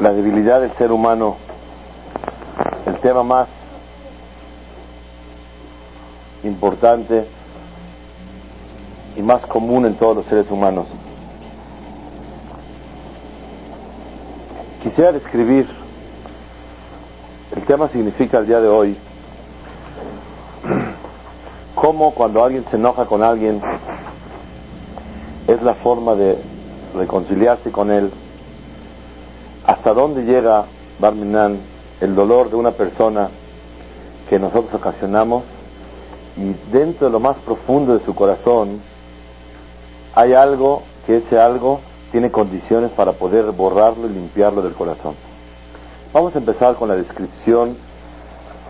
La debilidad del ser humano, el tema más importante y más común en todos los seres humanos. Quisiera describir, el tema significa el día de hoy, cómo cuando alguien se enoja con alguien es la forma de reconciliarse con él, hasta dónde llega Barminan el dolor de una persona que nosotros ocasionamos y dentro de lo más profundo de su corazón hay algo que ese algo tiene condiciones para poder borrarlo y limpiarlo del corazón. Vamos a empezar con la descripción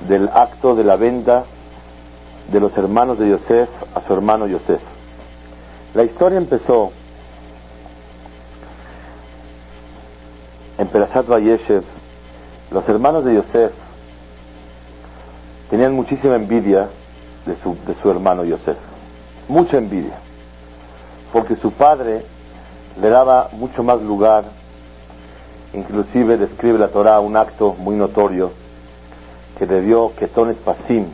del acto de la venta de los hermanos de Yosef a su hermano Yosef. La historia empezó en Perashat Vayeshev. Los hermanos de Yosef tenían muchísima envidia de su, de su hermano Yosef. Mucha envidia. Porque su padre le daba mucho más lugar, inclusive describe la Torah un acto muy notorio que le dio Ketones Pasim,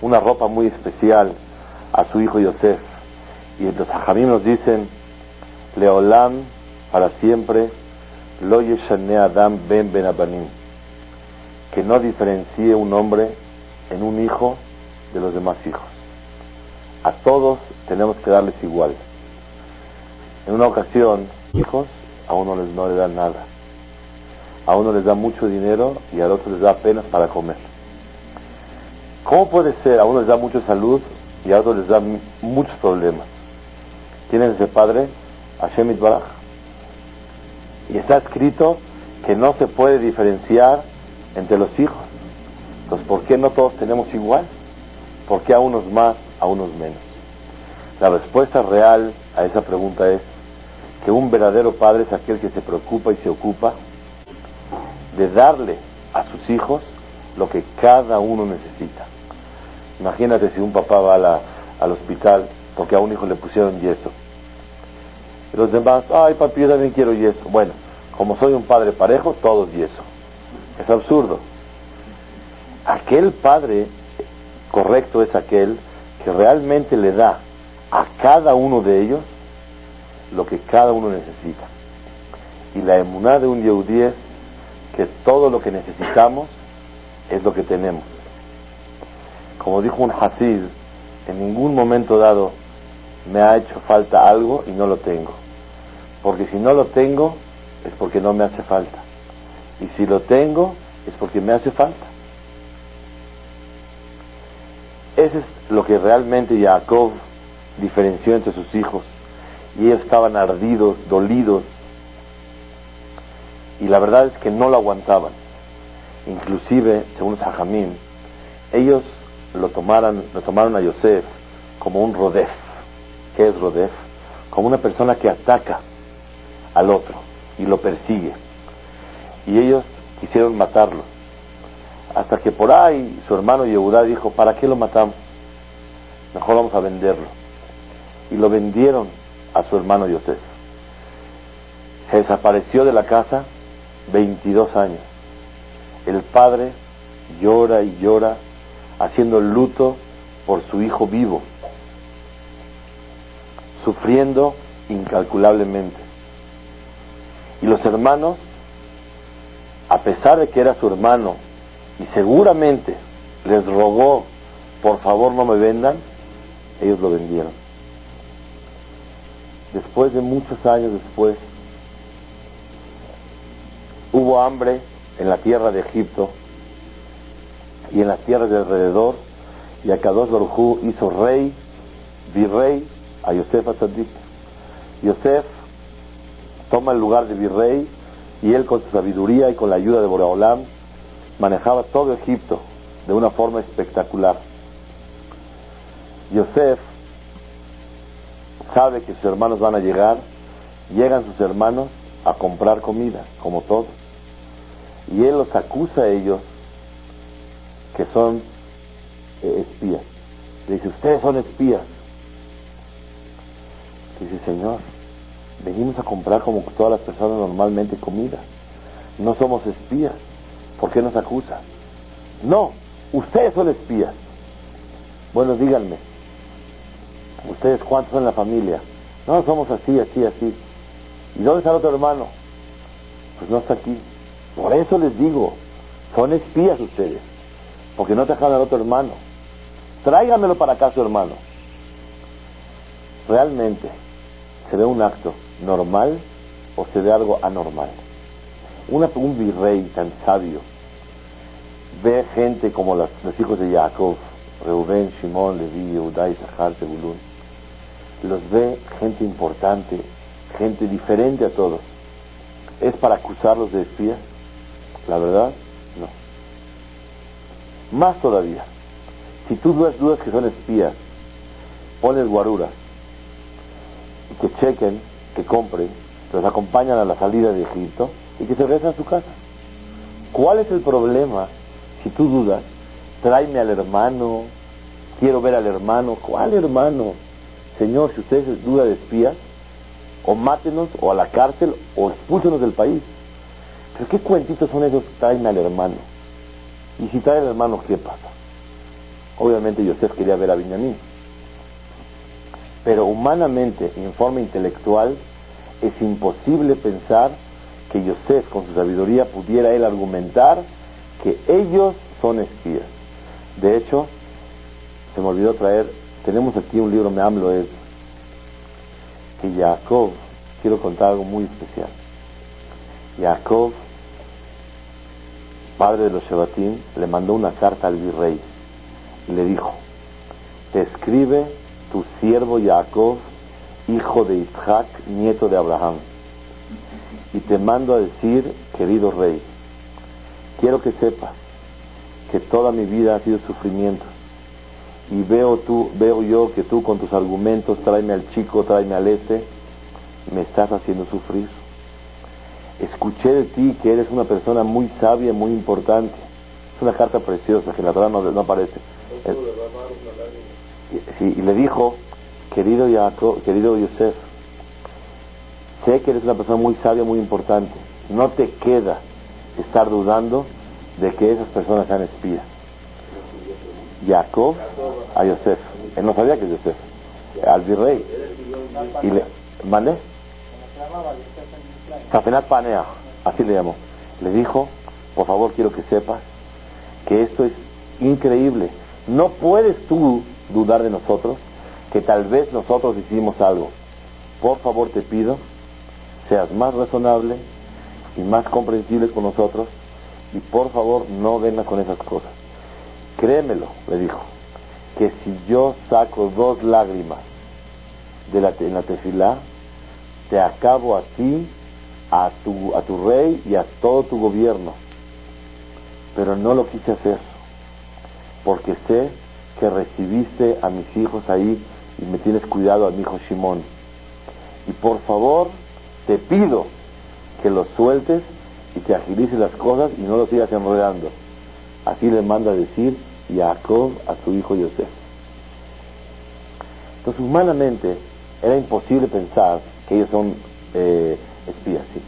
una ropa muy especial a su hijo Yosef. Y los hajamim nos dicen, Leolam, para siempre, Lo Yeshane Adam Ben Ben Abanim, que no diferencie un hombre en un hijo de los demás hijos. A todos tenemos que darles igual. En una ocasión, hijos, a uno les, no le dan nada. A uno les da mucho dinero y al otro les da apenas para comer. ¿Cómo puede ser? A uno les da mucha salud y a otro les da muchos problemas. Tienen ese padre, Hashem Baraj. Y está escrito que no se puede diferenciar entre los hijos. Entonces, ¿por qué no todos tenemos igual? ¿Por qué a unos más, a unos menos? La respuesta real a esa pregunta es que un verdadero padre es aquel que se preocupa y se ocupa de darle a sus hijos lo que cada uno necesita. Imagínate si un papá va al hospital porque a un hijo le pusieron yeso. Y los demás, ay papi, yo también quiero yeso. Bueno, como soy un padre parejo, todos yeso. Es absurdo. Aquel padre correcto es aquel que realmente le da a cada uno de ellos lo que cada uno necesita. Y la emuná de un Yehudí es que todo lo que necesitamos es lo que tenemos. Como dijo un Hasid, en ningún momento dado me ha hecho falta algo y no lo tengo. Porque si no lo tengo es porque no me hace falta. Y si lo tengo es porque me hace falta. Ese es lo que realmente Jacob diferenció entre sus hijos y ellos estaban ardidos, dolidos, y la verdad es que no lo aguantaban. Inclusive, según Sajamín, ellos lo tomaron, lo tomaron a Yosef como un rodef. ¿Qué es rodef? Como una persona que ataca al otro y lo persigue. Y ellos quisieron matarlo. Hasta que por ahí su hermano Yehudá dijo, ¿para qué lo matamos? Mejor vamos a venderlo. Y lo vendieron a su hermano Yosef. Se desapareció de la casa 22 años. El padre llora y llora haciendo luto por su hijo vivo, sufriendo incalculablemente. Y los hermanos, a pesar de que era su hermano y seguramente les rogó, por favor no me vendan, ellos lo vendieron después de muchos años después, hubo hambre en la tierra de Egipto y en las tierras de alrededor, y Akadosh Baruj hizo rey, virrey a Yosef Atzadik. Yosef toma el lugar de virrey y él con su sabiduría y con la ayuda de Boreolam manejaba todo Egipto de una forma espectacular. Yosef sabe que sus hermanos van a llegar, llegan sus hermanos a comprar comida, como todos. Y él los acusa a ellos que son eh, espías. Le dice, ustedes son espías. Dice, Señor, venimos a comprar como todas las personas normalmente comida. No somos espías. ¿Por qué nos acusa? No, ustedes son espías. Bueno, díganme, ¿ustedes cuántos son en la familia? No, somos así, así, así. ¿Y dónde está el otro hermano? Pues no está aquí. Por eso les digo, son espías ustedes, porque no dejaron al otro hermano. Tráigamelo para acá su hermano. Realmente, ¿se ve un acto normal o se ve algo anormal? un virrey tan sabio ve gente como los hijos de Jacob, Reuben, Shimon, Levi, Yehuda, Zahar, Zebulun. Los ve gente importante, gente diferente a todos. ¿Es para acusarlos de espías? La verdad, no. Más todavía, si tú dudas, dudas que son espías, pones guaruras y que chequen, que compren, los acompañan a la salida de Egipto y que se regresen a su casa. ¿Cuál es el problema si tú dudas? Tráeme al hermano, quiero ver al hermano. ¿Cuál hermano? Señor, si ustedes duda de espías, o mátenos, o a la cárcel, o expúlsenos del país. Pero ¿qué cuentitos son esos? Tráeme al hermano. Y si trae al hermano, ¿qué pasa? Obviamente Yosef quería ver a Benjamín. Pero humanamente, en forma intelectual, es imposible pensar que Yosef, con su sabiduría, pudiera él argumentar que ellos son espías. De hecho, se me olvidó traer, tenemos aquí un libro, me hablo es que Jacob, quiero contar algo muy especial. Jacob, padre de los Shebatim, le mandó una carta al virrey y le dijo, te escribe tu siervo Jacob, hijo de Isaac, nieto de Abraham, y te mando a decir, querido rey, quiero que sepas que toda mi vida ha sido sufrimiento y veo tú, veo yo que tú con tus argumentos, tráeme al chico, tráeme al este, me estás haciendo sufrir. Escuché de ti que eres una persona muy sabia, muy importante. Es una carta preciosa que la verdad no, aparece. sí, y le dijo, querido Jacob, querido Yosef, sé que eres una persona muy sabia, muy importante. No te queda estar dudando de que esas personas sean espías. Jacob a Yosef. Él no sabía que Yosef, al virrey. Y le, ¿Mande? Safenat Panea, así le llamó. Le dijo, por favor quiero que sepas que esto es increíble. No puedes tú dudar de nosotros, que tal vez nosotros hicimos algo. Por favor te pido, seas más razonable y más comprensible con nosotros y por favor no vengas con esas cosas. Créemelo, le dijo, que si yo saco dos lágrimas de la, en la tefilá, te acabo a ti, a tu, a tu rey y a todo tu gobierno. Pero no lo quise hacer, porque sé que recibiste a mis hijos ahí y me tienes cuidado a mi hijo Shimón. Y por favor, te pido que los sueltes y que agilices las cosas y no los sigas enredando. Así le manda a decir Jacob a su hijo Yosef. Entonces, humanamente, era imposible pensar que ellos son eh, espías, sí.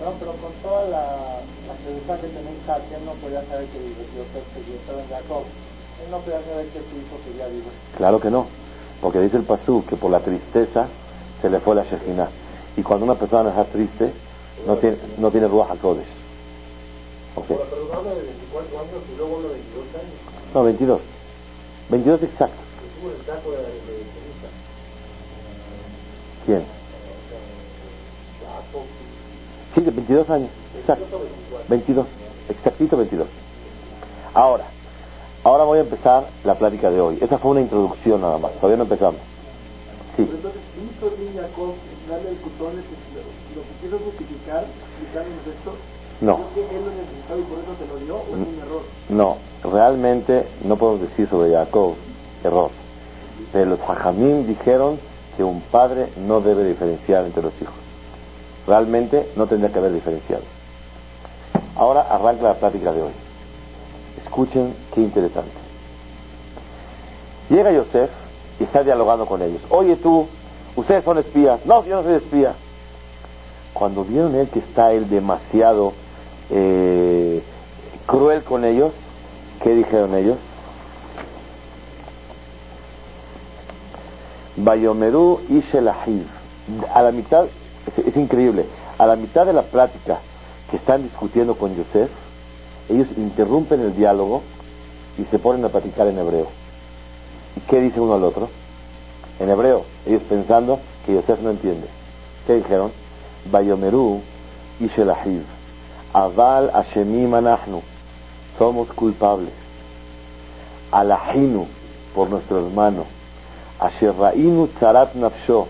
No, pero con toda la, la que tenía él no podía saber que Yosef estaba en Jacob. Él no podía saber que su hijo seguía vivo. Claro que no, porque dice el Pasú que por la tristeza se le fue la Shekhinah. Y cuando una persona está triste, no tiene, no tiene Ruach HaKodesh. Okay. Pero habla de 24 años y luego habla de 22 años. No, 22. 22 exacto. ¿Quién? Sí, de 22 años. Exacto. 22. Exactito 22. Ahora, ahora voy a empezar la plática de hoy. Esa fue una introducción nada más. Todavía no empezamos. Sí. Entonces darle el cutón, lo, que justificar, esto. No. Creo que él lo necesitaba y por eso te lo dio, o es un error. No, realmente no podemos decir sobre Jacob error. Pero los hajamim dijeron que un padre no debe diferenciar entre los hijos. Realmente no tendría que haber diferenciado. Ahora arranca la plática de hoy. Escuchen qué interesante. Llega Yosef y está dialogando con ellos. Oye tú, ustedes son espías. No, yo no soy espía. Cuando vieron él que está él demasiado eh, cruel con ellos, ¿qué dijeron ellos? Bayomerú y Shelahiv. A la mitad, es, es increíble, a la mitad de la plática que están discutiendo con Yosef, ellos interrumpen el diálogo y se ponen a platicar en hebreo. ¿Y qué dice uno al otro? En hebreo, ellos pensando que Yosef no entiende. ¿Qué dijeron? Bayomerú y Shelahiv. Aval Hashemim anachnu. Somos culpables. Alahinu por nuestro hermano. Asherrainu tzarat nafsho.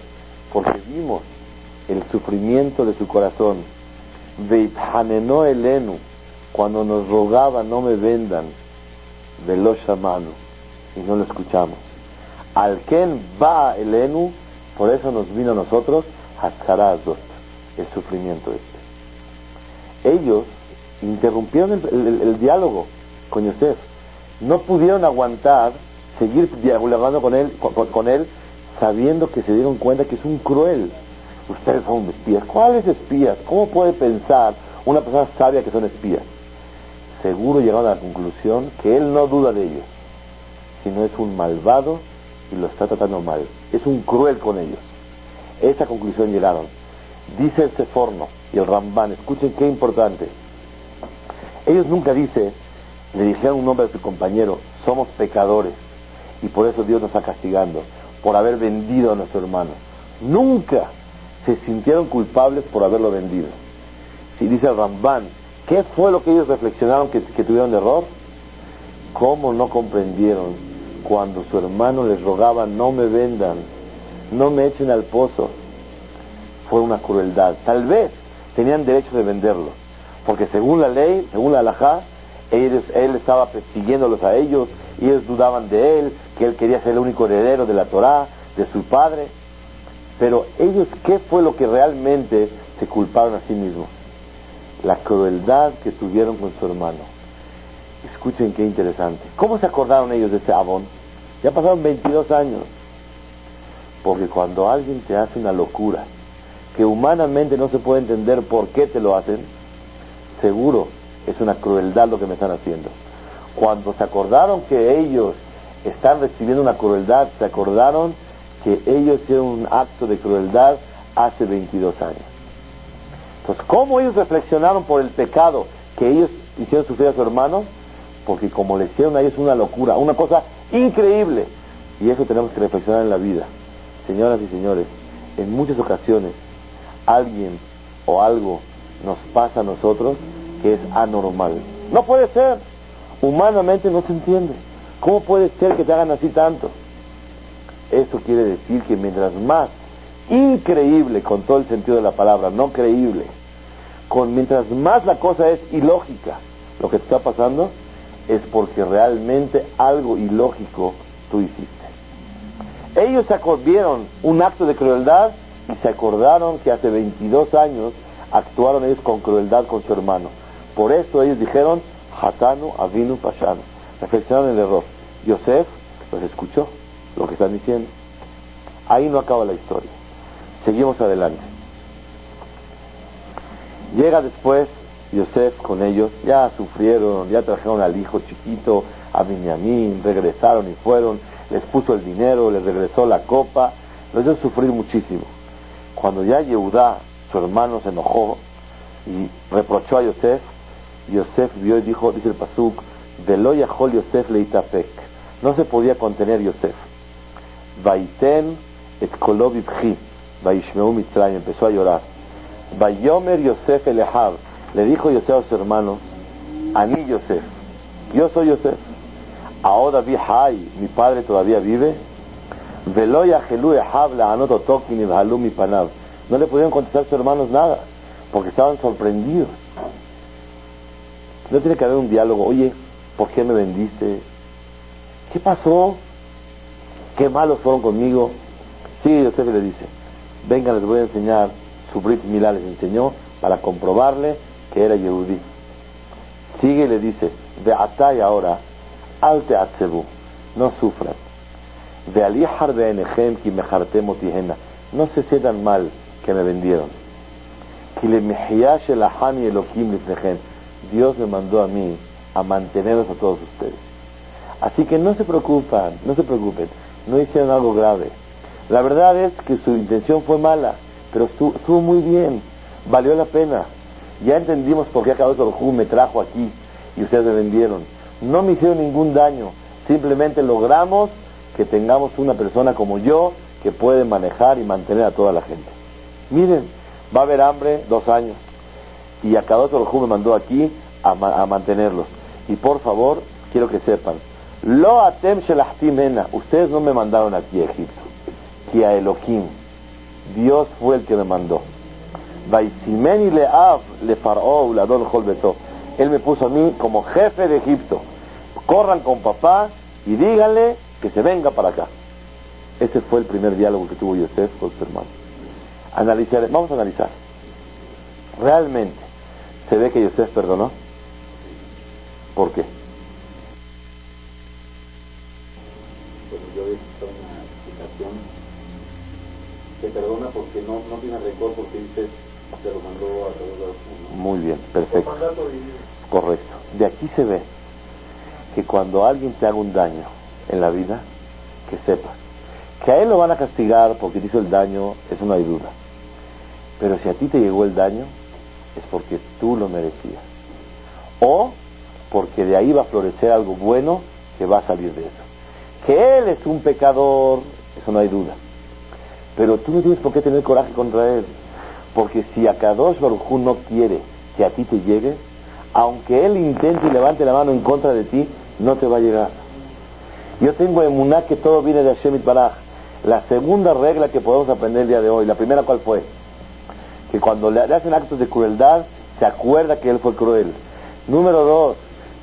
Porque vimos el sufrimiento de su corazón. Elenu. Cuando nos rogaba no me vendan. Velo shamanu. Y no lo escuchamos. Al ken va elenu. Por eso nos vino a nosotros. Hatzarazot. El sufrimiento este ellos interrumpieron el, el- el diálogo con Yosef. No pudieron aguantar seguir dialogando con él, con él, sabiendo que se dieron cuenta que es un cruel. Ustedes son espías. ¿Cuáles espías? ¿Cómo puede pensar una persona sabia que son espías? Seguro llegaron a la conclusión que él no duda de ellos, sino es un malvado y lo está tratando mal. Es un cruel con ellos. Esa conclusión llegaron. Dice el Seforno y el Ramban, escuchen qué importante. Ellos nunca dice, le dijeron un nombre a su compañero, somos pecadores y por eso Dios nos está castigando, por haber vendido a nuestro hermano. Nunca se sintieron culpables por haberlo vendido. Si dice el Ramban, ¿qué fue lo que ellos reflexionaron que, tuvieron error? ¿Cómo no comprendieron cuando su hermano les rogaba, no me vendan, no me echen al pozo? Fue una crueldad. Tal vez tenían derecho de venderlo, porque según la ley, según la halajá, él estaba persiguiéndolos a ellos, y ellos dudaban de él, que él quería ser el único heredero de la Torá, de su padre. Pero ellos, ¿qué fue lo que realmente se culparon a sí mismos? La crueldad que tuvieron con su hermano. Escuchen qué interesante. ¿Cómo se acordaron ellos de ese abón? Ya pasaron 22 años. Porque cuando alguien te hace una locura, que humanamente no se puede entender por qué te lo hacen, seguro es una crueldad lo que me están haciendo. Cuando se acordaron que ellos están recibiendo una crueldad, se acordaron que ellos hicieron un acto de crueldad hace 22 años. Entonces, ¿cómo ellos reflexionaron por el pecado que ellos hicieron sufrir a su hermano? Porque como le hicieron a ellos una locura, una cosa increíble. Y eso tenemos que reflexionar en la vida. Señoras y señores, en muchas ocasiones alguien o algo nos pasa a nosotros que es anormal. No puede ser. Humanamente no se entiende. ¿Cómo puede ser que te hagan así tanto? Eso quiere decir que mientras más increíble con todo el sentido de la palabra, no creíble, con mientras más la cosa es ilógica, lo que está pasando es porque realmente algo ilógico tú hiciste. Ellos vieron un acto de crueldad y se acordaron que hace 22 años actuaron ellos con crueldad con su hermano. Por eso ellos dijeron, Hatanu Avinu Pashanu. Reflexionaron el error. Yosef los escuchó lo que están diciendo. Ahí no acaba la historia. Seguimos adelante. Llega después Yosef con ellos, ya sufrieron, ya trajeron al hijo chiquito, a Benjamín, regresaron y fueron, les puso el dinero, les regresó la copa, los hizo sufrir muchísimo. Cuando ya Yehudá, su hermano, se enojó y reprochó a Yosef, Yosef vio y dijo, dice el Pasuk, Velo Yahol Yosef leitapek. No se podía contener Yosef. Vaiten et vaishmeu mitzrayim, empezó a llorar. Vayomer Yosef elehav, le dijo Yosef a sus hermanos, Ani Yosef, yo soy Yosef. Ahora vi Hay, mi padre todavía vive. Veloya Gelú Habla Anoto Tokin y Panab. No le pudieron contestar sus hermanos nada, porque estaban sorprendidos. No tiene que haber un diálogo. Oye, ¿por qué me vendiste? ¿Qué pasó? ¿Qué malos fueron conmigo? Sí, Yosef le dice, venga, les voy a enseñar. Su Brit Milá les enseñó para comprobarle que era Yehudí. Sigue y le dice, ve y ahora, alte atzebu, no sufran. Ve alihar de enejem ki motihena, no se sientan mal que me vendieron. Que le el ahani elohim Dios me mandó a mí a mantenerlos a todos ustedes. Así que no se preocupan, no se preocupen, no hicieron algo grave. La verdad es que su intención fue mala, pero estuvo, muy bien, valió la pena. Ya entendimos por qué Akadosh Baruj me trajo aquí y ustedes me vendieron. No me hicieron ningún daño, simplemente logramos que tengamos una persona como yo que puede manejar y mantener a toda la gente. Miren, va a haber hambre dos años y Akadosh Baruj me mandó aquí a, mantenerlos. Y por favor, quiero que sepan, lo atem ustedes no me mandaron aquí a Egipto, que a Elohim, Dios fue el que me mandó. Vaisimeni leav le faró Él me puso a mí como jefe de Egipto. Corran con papá y díganle que se venga para acá. Ese fue el primer diálogo que tuvo Yosef con su hermano. Analizar, vamos a analizar. Realmente, ¿se ve que Yosef perdonó? ¿Por qué? yo he visto una explicación que perdona porque no, no tiene rencor porque dice se lo mandó a todos los Muy bien, perfecto. Correcto. De aquí se ve que cuando alguien te haga un daño en la vida, que sepas que a él lo van a castigar porque te hizo el daño, eso no hay duda. Pero si a ti te llegó el daño, es porque tú lo merecías. O porque de ahí va a florecer algo bueno que va a salir de eso. Que él es un pecador, eso no hay duda. Pero tú no tienes por qué tener coraje contra él. Porque si a Kadosh Baruj no quiere que a ti te llegue, aunque él intente y levante la mano en contra de ti, no te va a llegar. Yo tengo emuná que todo viene de Hashem Baraj. La segunda regla que podemos aprender el día de hoy, la primera cuál fue? Que cuando le hacen actos de crueldad, se acuerda que él fue cruel. Número dos,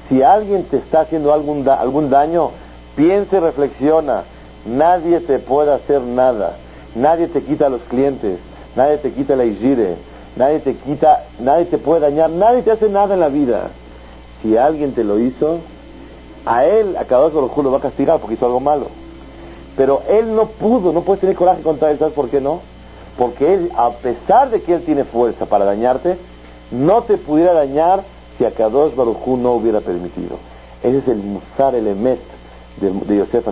si alguien te está haciendo algún, algún daño, piensa y reflexiona. Nadie te puede hacer nada. Nadie te quita los clientes. Nadie te quita la igire. Nadie te quita, nadie te puede dañar. Nadie te hace nada en la vida. Si alguien te lo hizo, a él, a cada uno lo va a castigar porque hizo algo malo. Pero él no pudo, no puede tener coraje contra él. ¿Sabes por qué no? Porque él, a pesar de que él tiene fuerza para dañarte, no te pudiera dañar si a Kadosh Baruchú no hubiera permitido. Ese es el Musar, el Emet de, de Yosef.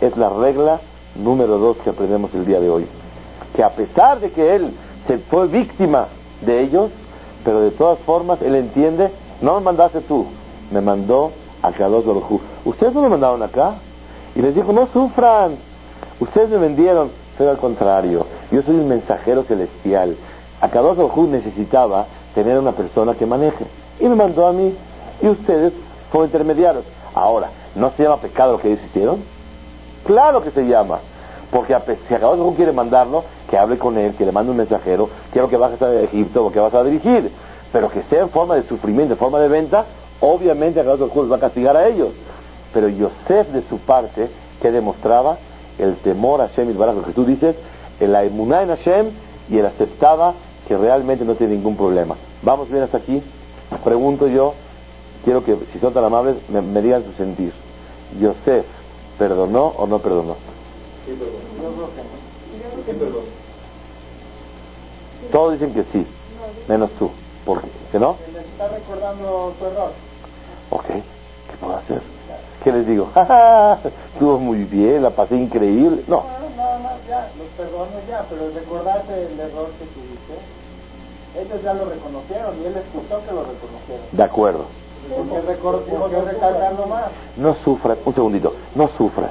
Es la regla número dos que aprendemos el día de hoy. Que a pesar de que él se fue víctima de ellos, pero de todas formas él entiende, no me mandaste tú, me mandó a Kadosh Baruchú. Ustedes no me mandaron acá. Y les dijo, no sufran, ustedes me vendieron, pero al contrario, yo soy un mensajero celestial. A Kadosh Baruchú necesitaba tener una persona que maneje y me mandó a mí y ustedes fueron intermediarios. Ahora, ¿no se llama pecado lo que ellos hicieron? Claro que se llama. Porque a, si Akadosh quiere mandarlo, que hable con él, que le mande un mensajero, quiero que bajes a Egipto o que vas a dirigir. Pero que sea en forma de sufrimiento, en forma de venta, obviamente Akadosh los va a castigar a ellos. Pero Yosef de su parte, que demostraba el temor a Hashem y lo que tú dices, el emuná en Hashem y él aceptaba que realmente no tiene ningún problema. ¿Vamos bien hasta aquí? Pregunto yo, quiero que, si son tan amables, me, digan su sentir. ¿Yosef perdonó o no perdonó? Sí, perdonó. Sí, perdonó. Todos dicen que sí, menos tú. ¿Por qué? ¿Que no? está recordando su error. Ok, ¿qué puedo hacer? ¿Qué les digo? Estuvo muy bien, la pasé increíble. No. No, no, ya, los perdono ya, pero recordarte el error que tuviste ellos ya lo reconocieron y él escuchó que lo reconocieron. De acuerdo. No sufran, un segundito, no sufran,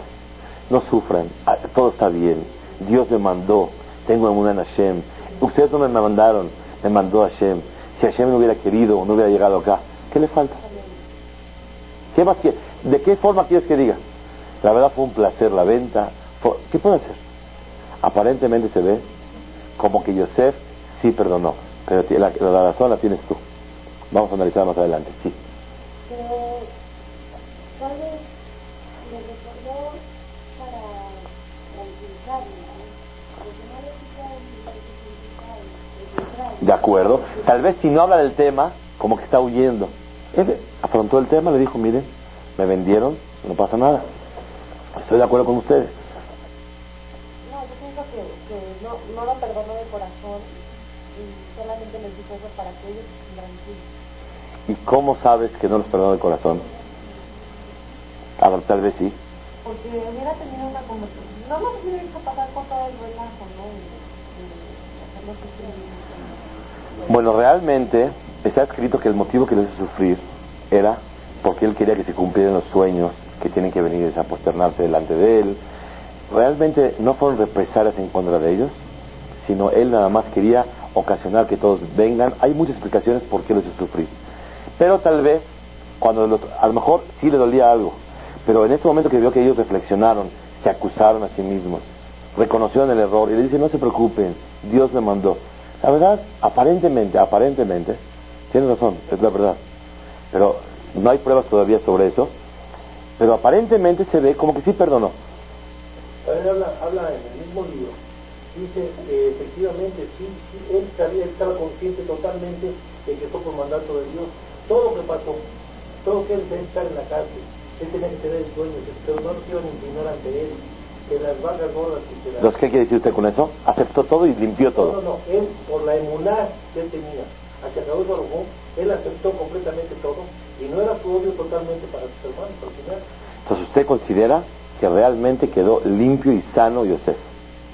no sufran, ah, todo está bien. Dios me mandó, tengo una en Hashem. Ustedes no me mandaron, me mandó Hashem. Si Hashem no hubiera querido, no hubiera llegado acá, ¿qué le falta? ¿Qué más que, ¿De qué forma quieres que diga? La verdad fue un placer la venta, ¿Qué puede hacer? Aparentemente se ve como que Yosef sí perdonó, pero la, la razón la tienes tú. Vamos a analizar más adelante, sí. Pero tal vez le recordó para tranquilizarme, de acuerdo. Tal vez si no habla del tema, como que está huyendo. Él afrontó el tema, le dijo, miren, me vendieron, no pasa nada. Estoy de acuerdo con ustedes. No, yo pienso que, que no, no lo perdonó de corazón y solamente les dijo eso para que ellos se tranquilos. ¿Y cómo sabes que no los perdonó de corazón? A tal vez sí. Porque hubiera tenido una conversación. No nos hubiera hecho pasar por todo el relajo, ¿no? Bueno, realmente está escrito que el motivo que lo hizo sufrir era porque él quería que se cumplieran los sueños que tienen que venir a posternarse delante de él. Realmente no fueron represalias en contra de ellos, sino él nada más quería ocasionar que todos vengan. Hay muchas explicaciones por qué lo hizo sufrir. Pero tal vez, cuando los, a lo mejor sí le dolía algo, pero en este momento que vio que ellos reflexionaron, se acusaron a sí mismos, reconocieron el error y le dice, no se preocupen, Dios me mandó. La verdad, aparentemente, aparentemente, tiene razón, es la verdad. Pero no hay pruebas todavía sobre eso. Pero aparentemente se ve como que sí perdonó. Habla, habla en el mismo libro. Dice que efectivamente sí, él, sabía, él estaba consciente totalmente de que fue por mandato de Dios. Todo lo que pasó, todo lo que él debe estar en la cárcel, él tenía que tener sueños, pero no se iban a inclinar ante él. Que las vacas gordas que se ¿Los qué quiere decir usted con eso? Aceptó todo y limpió todo. No, no, no. Él, por la emuná que él tenía, hacia Raúl Salomón, él aceptó completamente todo y no era su odio totalmente para sus hermanos al final. Entonces usted considera que realmente quedó limpio y sano Yosef.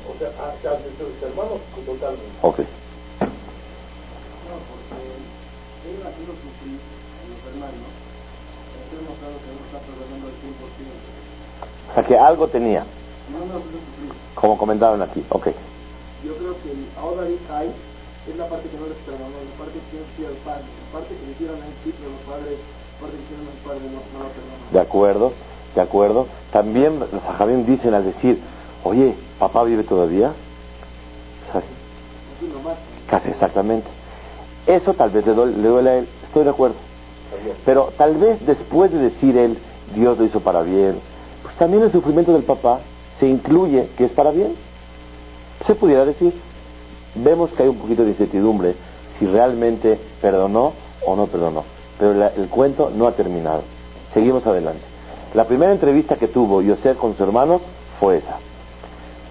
O sea, hacia sus hermanos totalmente. Ok. No, porque él ha sido sufrir a los hermanos. Está demostrado que no está perdonando al 100%. O sea que algo tenía, No, no, sufrir. como comentaron aquí. Ok. Yo creo que el ahora hay es la parte que no les perdonó, la parte que no hicieron al padre, la parte que le hicieron a un chico, los padres, la parte que hicieron al padre no, no la perdonó. De acuerdo, de acuerdo. También los ajabim dicen al decir, oye, papá vive todavía. Matan. Casi exactamente. Eso tal vez le duele, le duele a él, estoy de acuerdo. Pero tal vez después de decir él, Dios lo hizo para bien, pues también el sufrimiento del papá se incluye que es para bien. Se pudiera decir. Vemos que hay un poquito de incertidumbre si realmente perdonó o no perdonó. Pero la- el cuento no ha terminado. Seguimos adelante. La primera entrevista que tuvo Yosef con sus hermanos fue esa.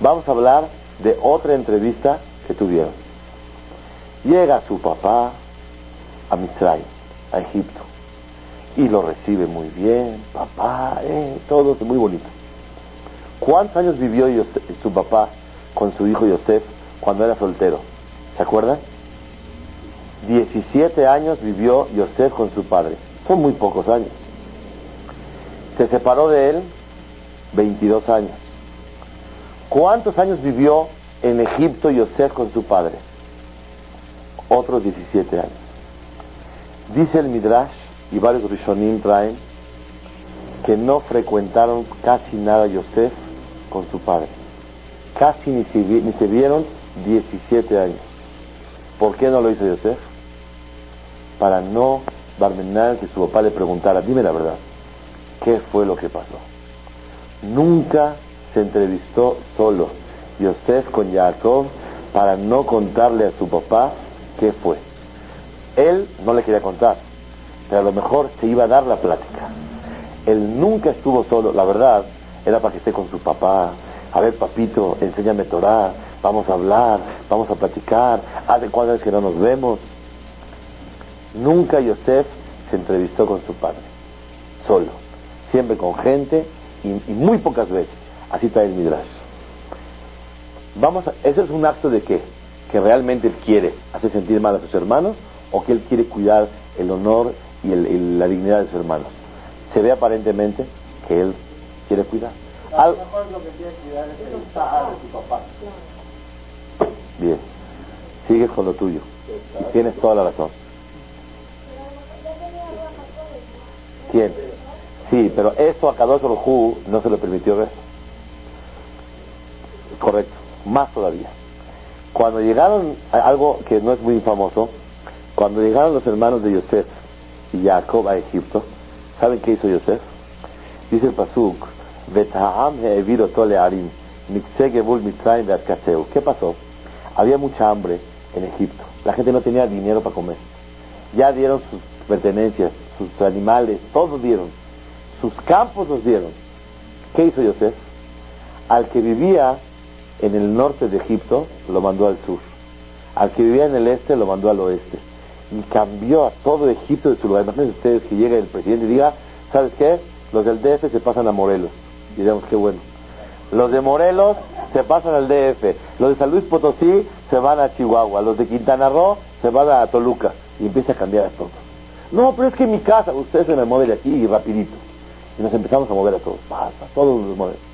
Vamos a hablar de otra entrevista que tuvieron. Llega su papá a Mitzrayim, a Egipto, y lo recibe muy bien, papá, eh, todo muy bonito. ¿Cuántos años vivió su papá con su hijo Yosef cuando era soltero? ¿Se acuerdan? 17 años vivió Yosef con su padre. Son muy pocos años. Se separó de él 22 años. ¿Cuántos años vivió en Egipto Yosef con su padre? Otros 17 años. Dice el Midrash, y varios Rishonim traen, que no frecuentaron casi nada Yosef con su padre. Casi ni se, ni se vieron 17 años. ¿Por qué no lo hizo Yosef? Para no Barmenán que su papá le preguntara, dime la verdad, ¿qué fue lo que pasó? Nunca se entrevistó solo Yosef con Jacob para no contarle a su papá qué fue. Él no le quería contar, pero a lo mejor se iba a dar la plática. Él nunca estuvo solo, la verdad, era para que esté con su papá. A ver, papito, enséñame Torah, vamos a hablar, vamos a platicar. ¿Hace cuántas que no nos vemos? Nunca Yosef se entrevistó con su padre, solo, siempre con gente y, muy pocas veces. Así está el Midrash. Vamos a, ¿Ese es un acto de qué? Que realmente él quiere hacer sentir mal a sus hermanos o que él quiere cuidar el honor y, el- y la dignidad de sus hermanos. Se ve aparentemente que él quiere cuidar. A lo mejor lo que quiere cuidar es el de su papá. Bien, sigues con lo tuyo. Tienes toda la razón. ¿Quién? Sí, pero eso a Kadosh Hu no se lo permitió ver. Correcto, más todavía. Cuando llegaron, algo que no es muy famoso, cuando llegaron los hermanos de Yosef y Jacob a Egipto, ¿saben qué hizo Yosef? Dice el Pasuk, ¿Qué pasó? Había mucha hambre en Egipto. La gente no tenía dinero para comer. Ya dieron sus pertenencias, sus animales, todos dieron. Sus campos los dieron. ¿Qué hizo Yosef? Al que vivía en el norte de Egipto, lo mandó al sur. Al que vivía en el este, lo mandó al oeste. Y cambió a todo Egipto de su lugar. Imagínense ustedes que llegue el presidente y diga, ¿sabes qué? Los del DF se pasan a Morelos. Y digamos, qué bueno. Los de Morelos se pasan al DF. Los de San Luis Potosí se van a Chihuahua. Los de Quintana Roo se van a Toluca. Y empieza a cambiar a todos. No, pero es que en mi casa, usted se me mueve de aquí y rapidito. Y nos empezamos a mover a todos. Pasa, todos nos mueven.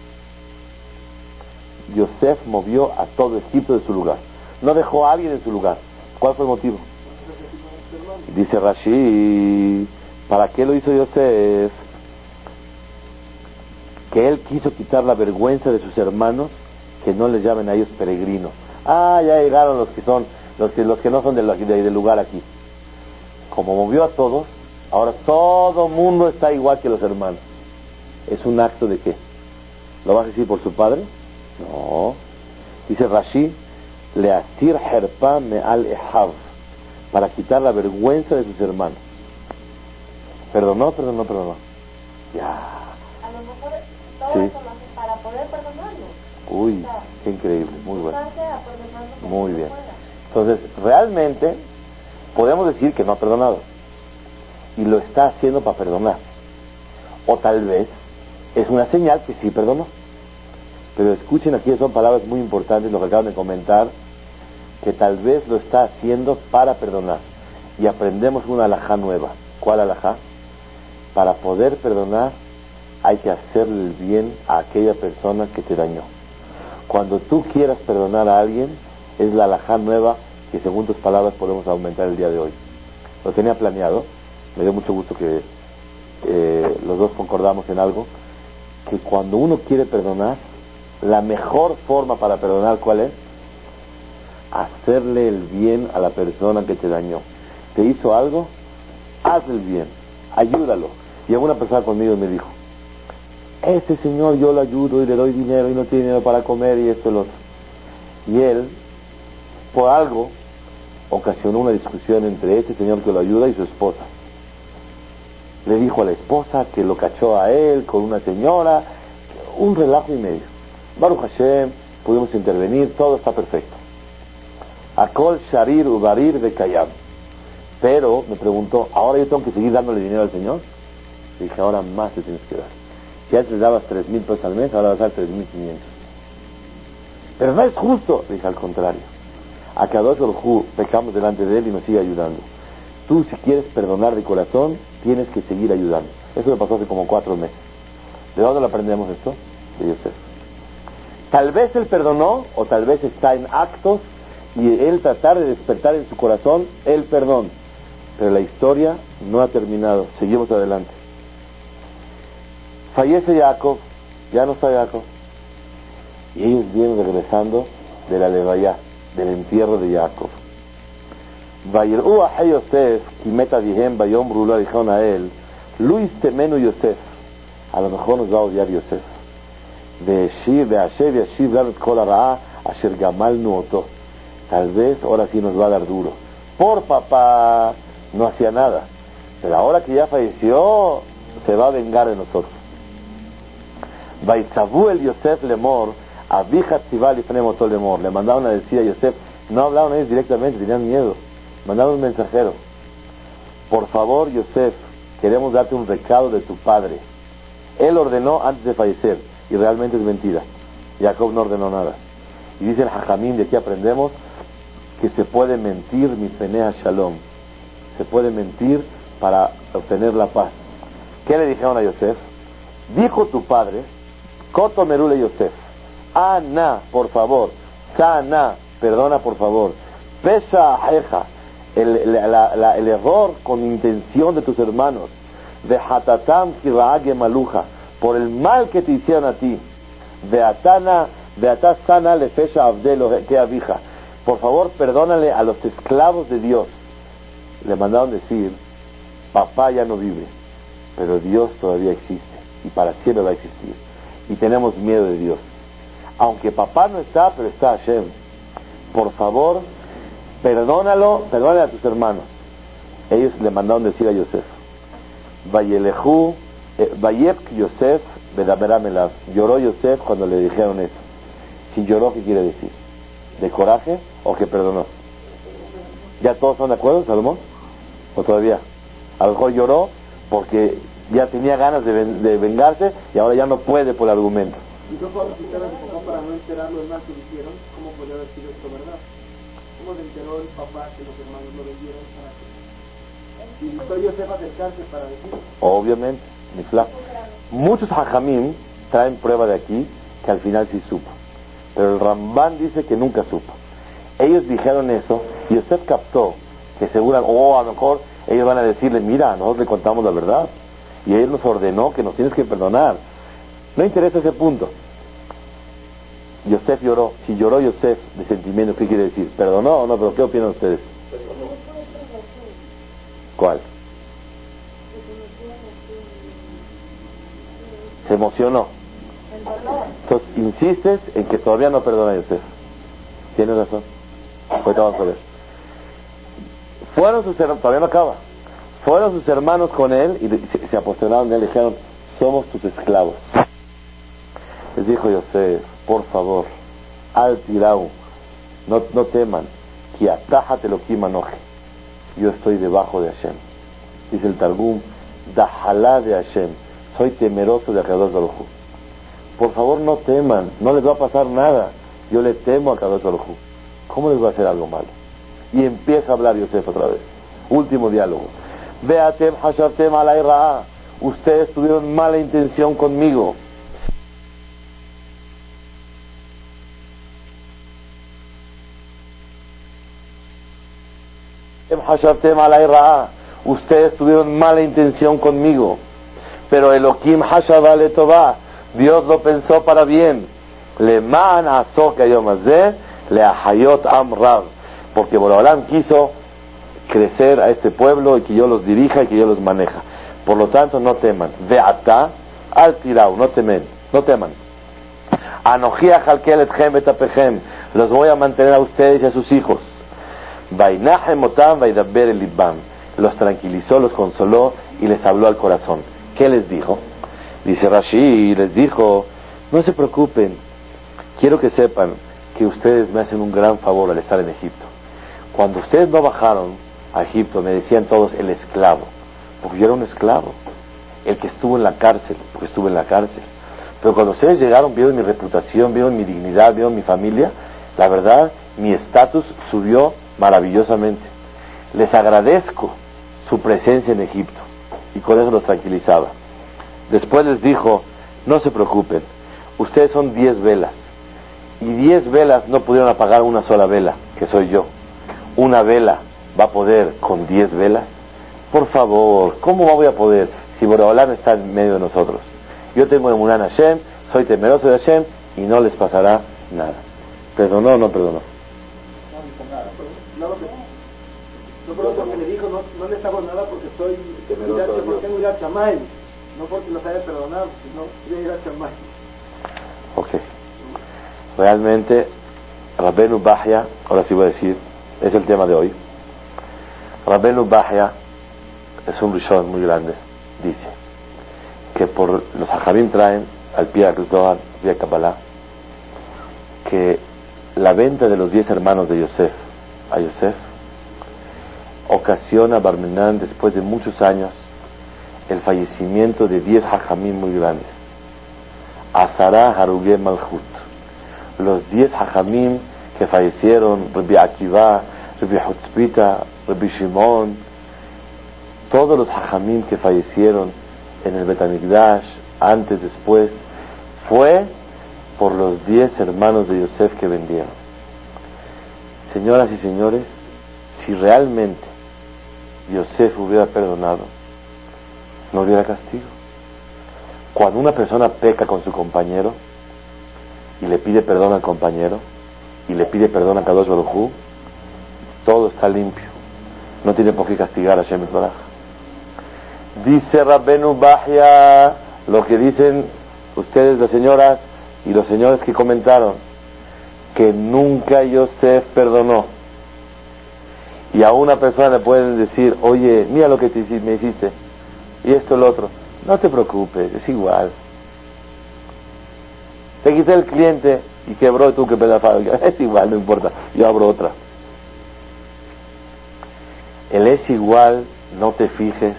Yosef movió a todo Egipto de su lugar. No dejó a alguien en su lugar. ¿Cuál fue el motivo? Dice Rashi, ¿para qué lo hizo Yosef? Que él quiso quitar la vergüenza de sus hermanos, que no les llamen a ellos peregrinos. Ah, ya llegaron los que son, los que, los que no son del, del lugar aquí. Como movió a todos, ahora todo mundo está igual que los hermanos. ¿Es un acto de qué? ¿Lo vas a decir por su padre? No. Dice Rashi, le asir herpa me al ehav, para quitar la vergüenza de sus hermanos. Perdonó, perdonó, perdonó. Ya. A lo mejor todo Sí. eso lo hace para poder perdonarlo. Uy, qué increíble, muy bueno. Muy bien. Entonces, realmente podemos decir que no ha perdonado y lo está haciendo para perdonar. O tal vez es una señal que sí perdonó. Pero escuchen aquí, son palabras muy importantes, lo que acaban de comentar, que tal vez lo está haciendo para perdonar. Y aprendemos una alajá nueva. ¿Cuál alajá? Para poder perdonar hay que hacerle el bien a aquella persona que te dañó. Cuando tú quieras perdonar a alguien, es la alajá nueva que según tus palabras podemos aumentar el día de hoy. Lo tenía planeado, me dio mucho gusto que eh, los dos concordamos en algo, que cuando uno quiere perdonar, la mejor forma para perdonar, ¿cuál es? Hacerle el bien a la persona que te dañó. ¿Te hizo algo? Hazle el bien, ayúdalo. Y una persona conmigo me dijo, este señor yo lo ayudo y le doy dinero y no tiene dinero para comer y esto y lo otro. Y él, por algo, ocasionó una discusión entre este señor que lo ayuda y su esposa. Le dijo a la esposa que lo cachó a él con una señora, un relajo y medio. Baruch Hashem, pudimos intervenir, todo está perfecto. Akol Sharir Ubarir de Kayam. Pero me preguntó, ¿ahora yo tengo que seguir dándole dinero al Señor? Dije, ahora más le tienes que dar. Si antes le dabas tres mil pesos al mes, ahora vas a dar tres mil quinientos. Pero no es justo. Dije, al contrario. A cada Hu pecamos delante de Él y nos sigue ayudando. Tú, si quieres perdonar de corazón, tienes que seguir ayudando. Eso me pasó hace como cuatro meses. ¿De dónde lo aprendemos esto? De Yosef. Tal vez él perdonó o tal vez está en actos y él tratar de despertar en su corazón el perdón. Pero la historia no ha terminado. Seguimos adelante. Fallece Jacob, ya no está Jacob. Y ellos vienen regresando de la Levaya, del entierro de Jacob. Vayerú a Yosef, Kimeta Dijem, Bayom Rula dijeron a él, Luis Temenu Yosef. A lo mejor nos va a odiar Yosef. והשיב והשב ישיב לנו את כל הרעה אשר גמלנו אותו tal vez ahora sí nos va a dar duro por papá no hacía nada pero ahora que ya falleció se va a vengar de nosotros ויצבו el Yosef lemor Abija Tzibal y Fremoto lemor le mandaron a decir a Yosef no hablaron ellos directamente tenían miedo mandaron un mensajero por favor Yosef queremos darte un recado de tu padre él ordenó antes de fallecer y realmente es mentira. Jacob no ordenó nada. Y dice el Hajamim de aquí aprendemos que se puede mentir mi fenea shalom. Se puede mentir para obtener la paz. ¿qué le dijeron a Yosef? dijo tu padre Koto Merule Yosef Ana, por favor Sana, perdona por favor Pesa ajeja el, el error con intención de tus hermanos de hatatam maluja por el mal que te hicieron a ti de atana Beatá sana le fecha abdelo que abija. Por favor, perdónale a los esclavos de Dios. Le mandaron decir, papá ya no vive, pero Dios todavía existe y para siempre va a existir. Y tenemos miedo de Dios. Aunque papá no está, pero está Hashem. Por favor, perdónalo, perdónale a tus hermanos. Ellos le mandaron decir a Yosef, Vayelehu, Vayek Yosef, Bedameramelav. Lloró Yosef cuando le dijeron eso. Si lloró, ¿qué quiere decir? ¿De coraje o que perdonó? ¿Ya todos están de acuerdo, Salomón? ¿O todavía? A lo mejor lloró porque ya tenía ganas de, de vengarse y ahora ya no puede por el argumento. Y no puedo quitar a su papá para no enterar lo demás que le hicieron. ¿Cómo podría haber sido esto verdad? ¿Cómo le enteró el papá que los hermanos lo vendieron para que... Y Yosef acercarse para decir... Obviamente, Muchos hajamim traen prueba de aquí que al final sí supo. Pero el Ramban dice que nunca supo. Ellos dijeron eso y Yosef captó que seguro, oh, a lo mejor ellos van a decirle, mira, nosotros le contamos la verdad. Y él nos ordenó que nos tienes que perdonar. No interesa ese punto. Yosef lloró. Si lloró Yosef de sentimiento, ¿qué quiere decir? ¿Perdonó o no? ¿Pero qué opinan ustedes? ¿Cuál? Se emocionó. Entonces, insistes en que todavía no perdona a Yosef. Tienes razón. Ahorita vamos a ver. Fueron sus hermanos, todavía no acaba. Fueron sus hermanos con él y se, se apostonaron de él dijeron, somos tus esclavos. Les dijo Yosef, por favor, al tirau, no, no teman, que atájate lo manoje. Yo estoy debajo de Hashem. Dice el Targum, dajalá de Hashem, soy temeroso de Akadosh Baruj. Por favor, no teman, no les va a pasar nada. Yo le temo a Akadosh Baruj. ¿Cómo les va a hacer algo malo? Y empieza a hablar Yosef otra vez. Último diálogo. Veatem hashavtem alay ra'a. Ustedes tuvieron mala intención conmigo. hashavtem alay ra'a. Ustedes tuvieron mala intención conmigo. Pero Elohim hashava le. Dios lo pensó para bien. Le man azok ayomazé le ahayot am rav. Porque Borolam quiso crecer a este pueblo y que yo los dirija y que yo los maneja. Por lo tanto, no teman. Veata al tirau, no temen, no teman. Anojia halkeletchem betapechem. Los voy a mantener a ustedes y a sus hijos. Vainahem otam vaidaber el Los tranquilizó, los consoló y les habló al corazón. ¿Qué les dijo? Dice Rashi, les dijo, no se preocupen, quiero que sepan que ustedes me hacen un gran favor al estar en Egipto. Cuando ustedes no bajaron a Egipto, me decían todos el esclavo, porque yo era un esclavo, el que estuvo en la cárcel, porque estuve en la cárcel. Pero cuando ustedes llegaron, vieron mi reputación, vieron mi dignidad, vieron mi familia, la verdad, mi estatus subió maravillosamente. Les agradezco su presencia en Egipto. Y con eso los tranquilizaba. Después les dijo, no se preocupen, ustedes son diez velas. Y diez velas no pudieron apagar una sola vela, que soy yo. Una vela va a poder con diez velas. Por favor, ¿cómo voy a poder si Boreolam está en medio de nosotros? Yo tengo emuná Hashem, soy temeroso de Hashem y no les pasará nada. ¿Perdonó o no perdonó? No, pero porque le dijo, no, no les hago nada porque soy de porque tengo ir a Chamay. No porque los haya perdonado, sino voy a ir a Chamay. Ok. Realmente, Rabbenu Bahya, ahora sí voy a decir, es el tema de hoy. Rabbenu Bahya es un rishon muy grande, dice, que por los hajabim traen al pie de Zohar, al pie de Kabbalah, que la venta de los diez hermanos de Yosef a Yosef ocasiona Barmenán después de muchos años el fallecimiento de diez hajamim muy grandes. Azara Haruge Malhut. Los diez hajamim que fallecieron, Rabbi Akiva, Rabbi Hutzpita, Rabbi Shimon, todos los hajamim que fallecieron en el Betamigdash, antes, después, fue por los diez hermanos de Yosef que vendieron. Señoras y señores, si realmente Yosef hubiera perdonado, no hubiera castigo. Cuando una persona peca con su compañero, y le pide perdón al compañero y le pide perdón a Kadosh Baruj todo está limpio. No tiene por qué castigar a Shem Baraj. Dice Rabbenu Bahia lo que dicen ustedes, las señoras y los señores que comentaron, que nunca Yosef perdonó. Y a una persona le pueden decir, oye, mira lo que te, me hiciste, y esto lo otro. No te preocupes, es igual. Te quité el cliente y quebró tú que pedazo. Es igual, no importa, yo abro otra. El es igual, no te fijes,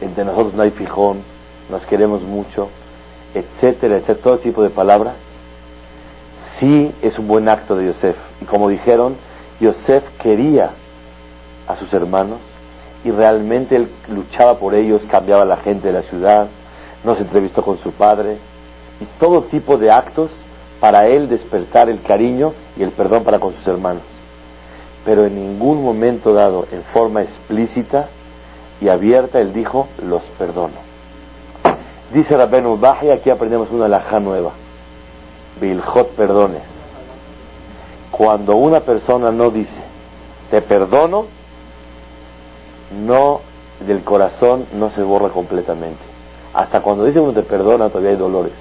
entre nosotros no hay fijón, nos queremos mucho, etcétera, etcétera, todo tipo de palabras, sí es un buen acto de Yosef. Y como dijeron, Yosef quería a sus hermanos y realmente él luchaba por ellos, cambiaba la gente de la ciudad, nos entrevistó con su padre y todo tipo de actos para él despertar el cariño y el perdón para con sus hermanos. Pero en ningún momento dado, en forma explícita y abierta, él dijo, los perdono. Dice Rabbenu Bahi, aquí aprendemos una laja nueva. Bilhot perdones. Cuando una persona no dice, te perdono, no, del corazón no se borra completamente. Hasta cuando dice uno te perdona, todavía hay dolores.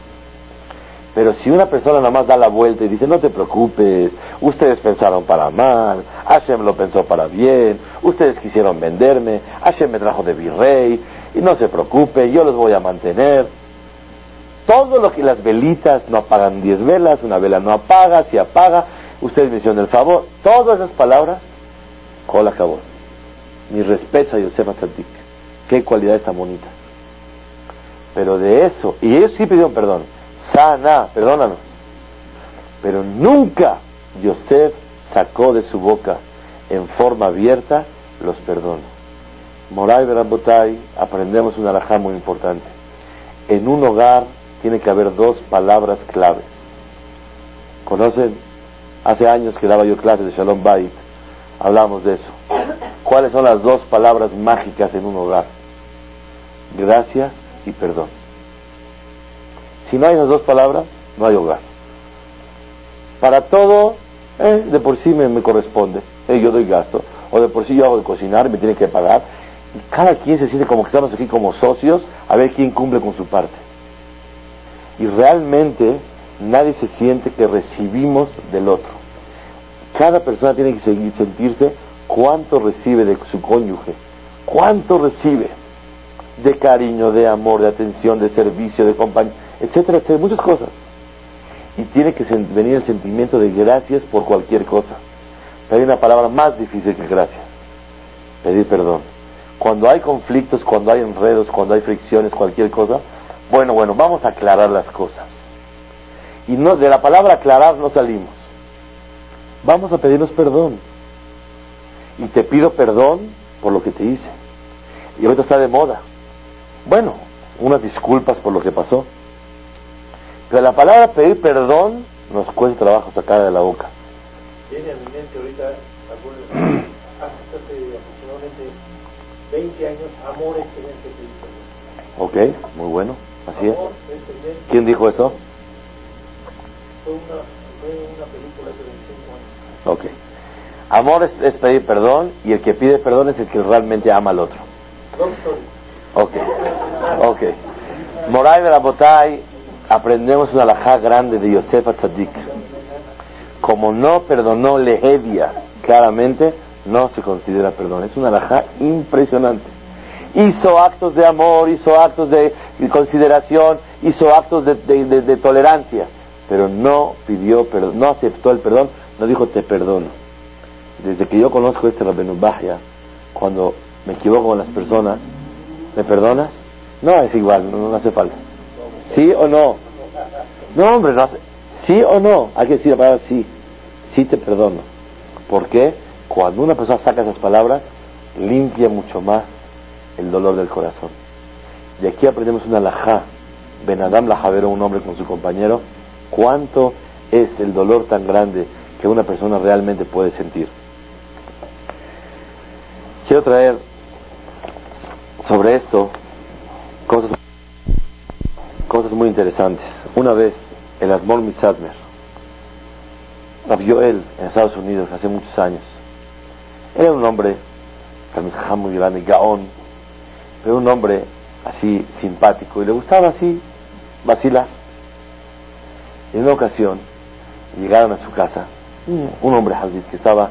Pero si una persona nada más da la vuelta y dice, no te preocupes, ustedes pensaron para mal, Hashem lo pensó para bien, ustedes quisieron venderme, Hashem me trajo de virrey, y no se preocupe, yo los voy a mantener. Todo lo que las velitas no apagan diez velas, una vela no apaga, si apaga, ustedes me hicieron el favor. Todas esas palabras, cola acabó. Mi respeto a Yosef Atzadik. Qué cualidad tan bonita. Pero de eso, y ellos sí pidieron perdón. Sana, perdónanos. Pero nunca Yosef sacó de su boca en forma abierta los perdonos. Moray Berabotay, aprendemos una alajá muy importante. En un hogar tiene que haber dos palabras claves. ¿Conocen? Hace años que daba yo clases de Shalom Bait, hablamos de eso. ¿Cuáles son las dos palabras mágicas en un hogar? Gracias y perdón. Si no hay esas dos palabras, no hay hogar. Para todo, eh, de por sí me, corresponde. Eh, yo doy gasto. O de por sí yo hago de cocinar, me tiene que pagar. Y cada quien se siente como que estamos aquí como socios a ver quién cumple con su parte. Y realmente nadie se siente que recibimos del otro. Cada persona tiene que seguir, sentirse cuánto recibe de su cónyuge, cuánto recibe de cariño, de amor, de atención, de servicio, de compañía, etcétera, etcétera, muchas cosas. Y tiene que venir el sentimiento de gracias por cualquier cosa. Pero hay una palabra más difícil que gracias, pedir perdón. Cuando hay conflictos, cuando hay enredos, cuando hay fricciones, cualquier cosa, bueno, bueno, vamos a aclarar las cosas. Y no, de la palabra aclarar no salimos. Vamos a pedirnos perdón. Y te pido perdón por lo que te hice. Y ahorita está de moda. Bueno, unas disculpas por lo que pasó. Pero la palabra pedir perdón nos cuesta trabajo sacar de la boca. Viene a mi mente ahorita, hace aproximadamente 20 años, amor es tener que pedir perdón. Ok, muy bueno, así es. ¿Quién dijo eso? Fue una, fue una película de 25 años. Ok. Amor es, es, pedir perdón y el que pide perdón es el que realmente ama al otro. Ok. Ok. Moray de la Botay, aprendemos una alajá grande de Yosef Tzadik. Como no perdonó Lehedia claramente, no se considera perdón. Es una alajá impresionante. Hizo actos de amor, hizo actos de, consideración, hizo actos de, de, tolerancia, pero no pidió perdón, no aceptó el perdón, no dijo te perdono. Desde que yo conozco este Rabbenu Bahia, cuando me equivoco con las personas, ¿me perdonas? No, es igual, no, hace falta. ¿Sí o no? No, hombre, no hace. ¿Sí o no? Hay que decir la palabra sí. Sí te perdono. ¿Por qué? Cuando una persona saca esas palabras, limpia mucho más el dolor del corazón. De aquí aprendemos una lajá. Ben Adam Lajavero, un hombre con su compañero, cuánto es el dolor tan grande que una persona realmente puede sentir. Quiero traer sobre esto cosas, cosas muy interesantes. Una vez el Admor Mitzadmer, vio él en Estados Unidos hace muchos años. Era un hombre, también muy grande, gaón, pero un hombre así simpático y le gustaba así vacilar. En una ocasión llegaron a su casa un hombre que estaba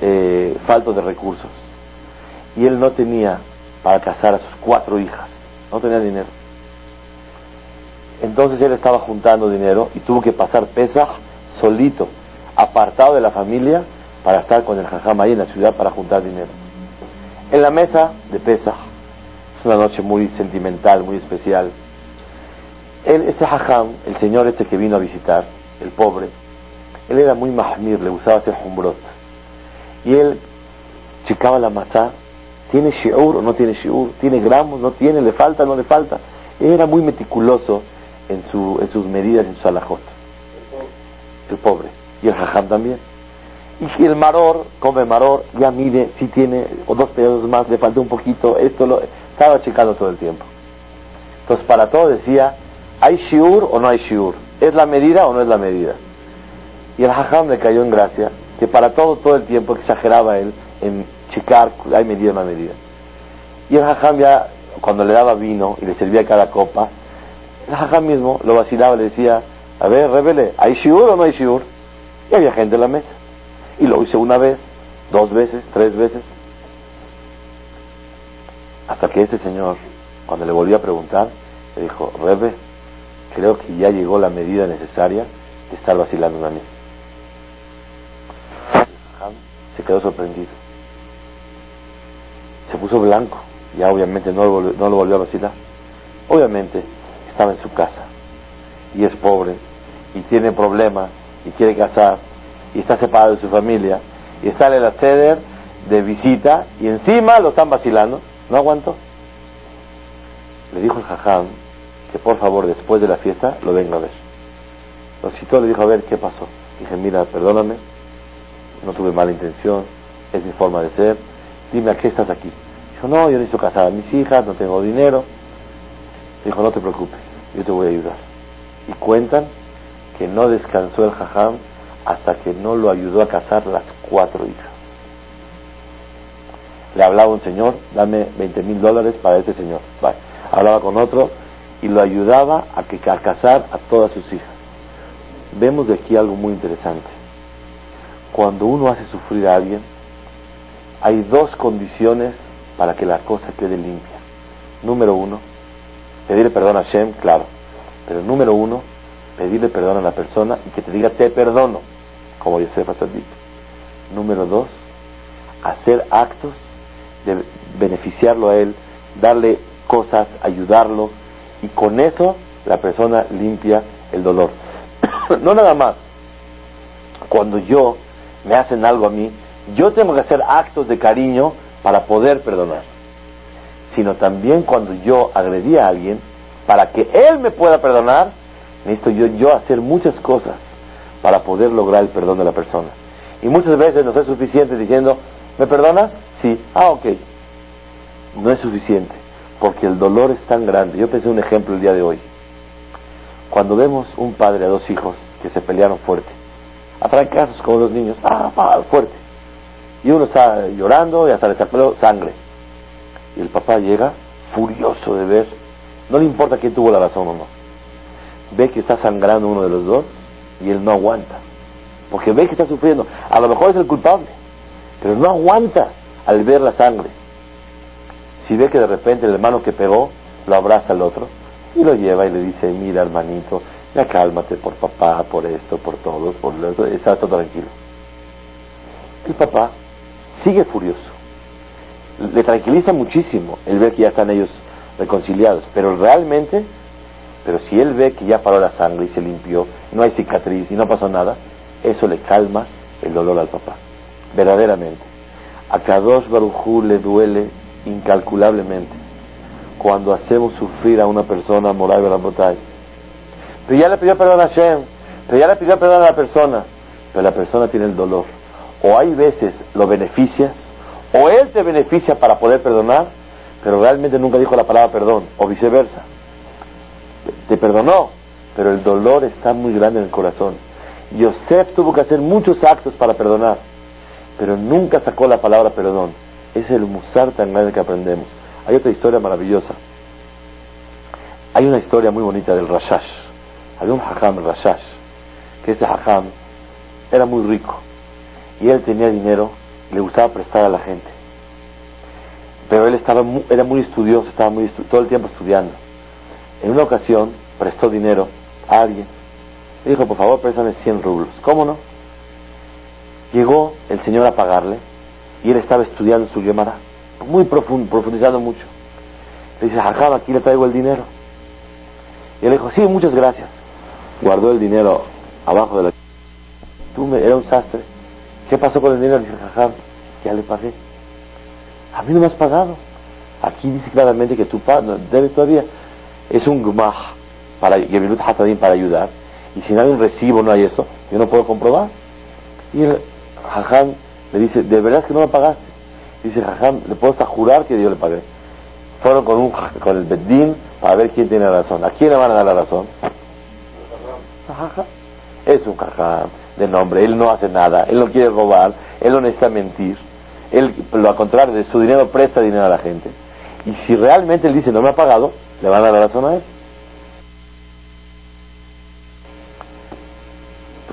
eh, falto de recursos y él no tenía para casar a sus cuatro hijas, no tenía dinero. Entonces él estaba juntando dinero y tuvo que pasar pesa solito, apartado de la familia, para estar con el jajam ahí en la ciudad para juntar dinero. En la mesa de pesa, es una noche muy sentimental, muy especial. Él, ese jajam, el señor este que vino a visitar, el pobre, él era muy mahmir, le gustaba hacer humbrot. Y él checaba la masa, ¿tiene shiur o no tiene shiur? ¿Tiene gramos? ¿No tiene? ¿Le falta? ¿No le falta? era muy meticuloso en, su, en sus medidas, en su alajot. El pobre. Y el jajam también. Y el maror come maror, ya mide si tiene o dos pedazos más, le falta un poquito, esto lo estaba checando todo el tiempo. Entonces para todo decía, ¿hay shiur o no hay shiur? ¿Es la medida o no es la medida? Y el hajam le cayó en gracia que para todo, todo el tiempo exageraba él en checar, hay medida, no hay medida. Y el hajam ya, cuando le daba vino y le servía cada copa, el hajam mismo lo vacilaba, le decía, a ver, revele, ¿hay shiur o no hay shiur? Y había gente en la mesa. Y lo hice una vez, dos veces, tres veces. Hasta que este señor, cuando le volvió a preguntar, le dijo, Rebe, creo que ya llegó la medida necesaria de estar vacilando a mí. Se quedó sorprendido. Se puso blanco. Ya obviamente no lo, no lo volvió a vacilar. Obviamente estaba en su casa y es pobre y tiene problemas y quiere casar y está separado de su familia y sale la ceder de visita y encima lo están vacilando. ¿No aguanto? Le dijo el jajam que por favor después de la fiesta lo venga a ver. Lo citó, le dijo a ver qué pasó. Dije, mira, perdóname, no tuve mala intención, es mi forma de ser, dime a qué estás aquí. Dijo, no, yo necesito casar a mis hijas, no tengo dinero. Dijo, no te preocupes, yo te voy a ayudar. Y cuentan que no descansó el jajam hasta que no lo ayudó a casar las cuatro hijas. Le hablaba un señor, dame 20 mil dólares para este señor. Hablaba con otro y lo ayudaba a, que, a casar a todas sus hijas. Vemos de aquí algo muy interesante cuando uno hace sufrir a alguien, hay dos condiciones para que la cosa quede limpia. Número uno, pedirle perdón a Shem, claro. Pero número uno, pedirle perdón a la persona y que te diga te perdono, como Yosef dicho. Número dos, hacer actos de beneficiarlo a él, darle cosas, ayudarlo, y con eso la persona limpia el dolor. no nada más. Cuando yo me hacen algo a mí, yo tengo que hacer actos de cariño para poder perdonar. Sino también cuando yo agredí a alguien, para que él me pueda perdonar, necesito yo, yo hacer muchas cosas para poder lograr el perdón de la persona. Y muchas veces no es suficiente diciendo, ¿me perdonas? Sí, ah, ok. No es suficiente, porque el dolor es tan grande. Yo pensé un ejemplo el día de hoy. Cuando vemos un padre a dos hijos que se pelearon fuerte, a casos como los niños, ah, fuerte. Y uno está llorando y hasta le sacó sangre. Y el papá llega furioso de ver, no le importa quién tuvo la razón o no. Ve que está sangrando uno de los dos y él no aguanta. Porque ve que está sufriendo. A lo mejor es el culpable, pero no aguanta al ver la sangre. Si ve que de repente el hermano que pegó lo abraza al otro y lo lleva y le dice, mira hermanito, ya cálmate por papá, por esto, por todo, por eso, está todo tranquilo. El papá sigue furioso. Le tranquiliza muchísimo el ver que ya están ellos reconciliados, pero realmente, pero si él ve que ya paró la sangre y se limpió, no hay cicatriz y no pasó nada, eso le calma el dolor al papá. Verdaderamente. A Kadosh Barujú le duele incalculablemente cuando hacemos sufrir a una persona moral la botella pero ya le pidió perdón a Hashem, pero ya le pidió perdón a la persona, pero la persona tiene el dolor. O hay veces lo beneficias, o él te beneficia para poder perdonar, pero realmente nunca dijo la palabra perdón, o viceversa. Te perdonó, pero el dolor está muy grande en el corazón. Yosef tuvo que hacer muchos actos para perdonar, pero nunca sacó la palabra perdón. Es el musar tan grande que aprendemos. Hay otra historia maravillosa. Hay una historia muy bonita del Rashash. Había un hajam Rashash, que ese hajam era muy rico y él tenía dinero le gustaba prestar a la gente. Pero él estaba era muy estudioso, estaba muy todo el tiempo estudiando. En una ocasión prestó dinero a alguien. Le dijo, por favor, préstame 100 rublos. ¿Cómo no? Llegó el señor a pagarle y él estaba estudiando su Gemara, muy profundo, profundizando mucho. Le dice, Jajam, aquí le traigo el dinero. Y él le dijo, sí, muchas gracias. Guardó el dinero abajo de la... Tú me... era un sastre. ¿Qué pasó con el dinero? Dice, Jajam, ya le pagué. A mí no me has pagado. Aquí dice claramente que tú debes todavía. Es un gmah para para ayudar. Y si no hay un recibo, no hay esto, yo no puedo comprobar. Y el Jajam le dice, ¿de verdad que no me pagaste? Dice Jajam, le puedo hasta jurar que yo le pagué. Fueron con, un, con el Beddin para ver quién tiene razón. ¿A quién le van a dar la razón? Es un Jajam de nombre, él no hace nada, él no quiere robar, él no necesita mentir. Él, lo contrario, de su dinero presta dinero a la gente. Y si realmente él dice no me ha pagado, le van a dar la razón a él.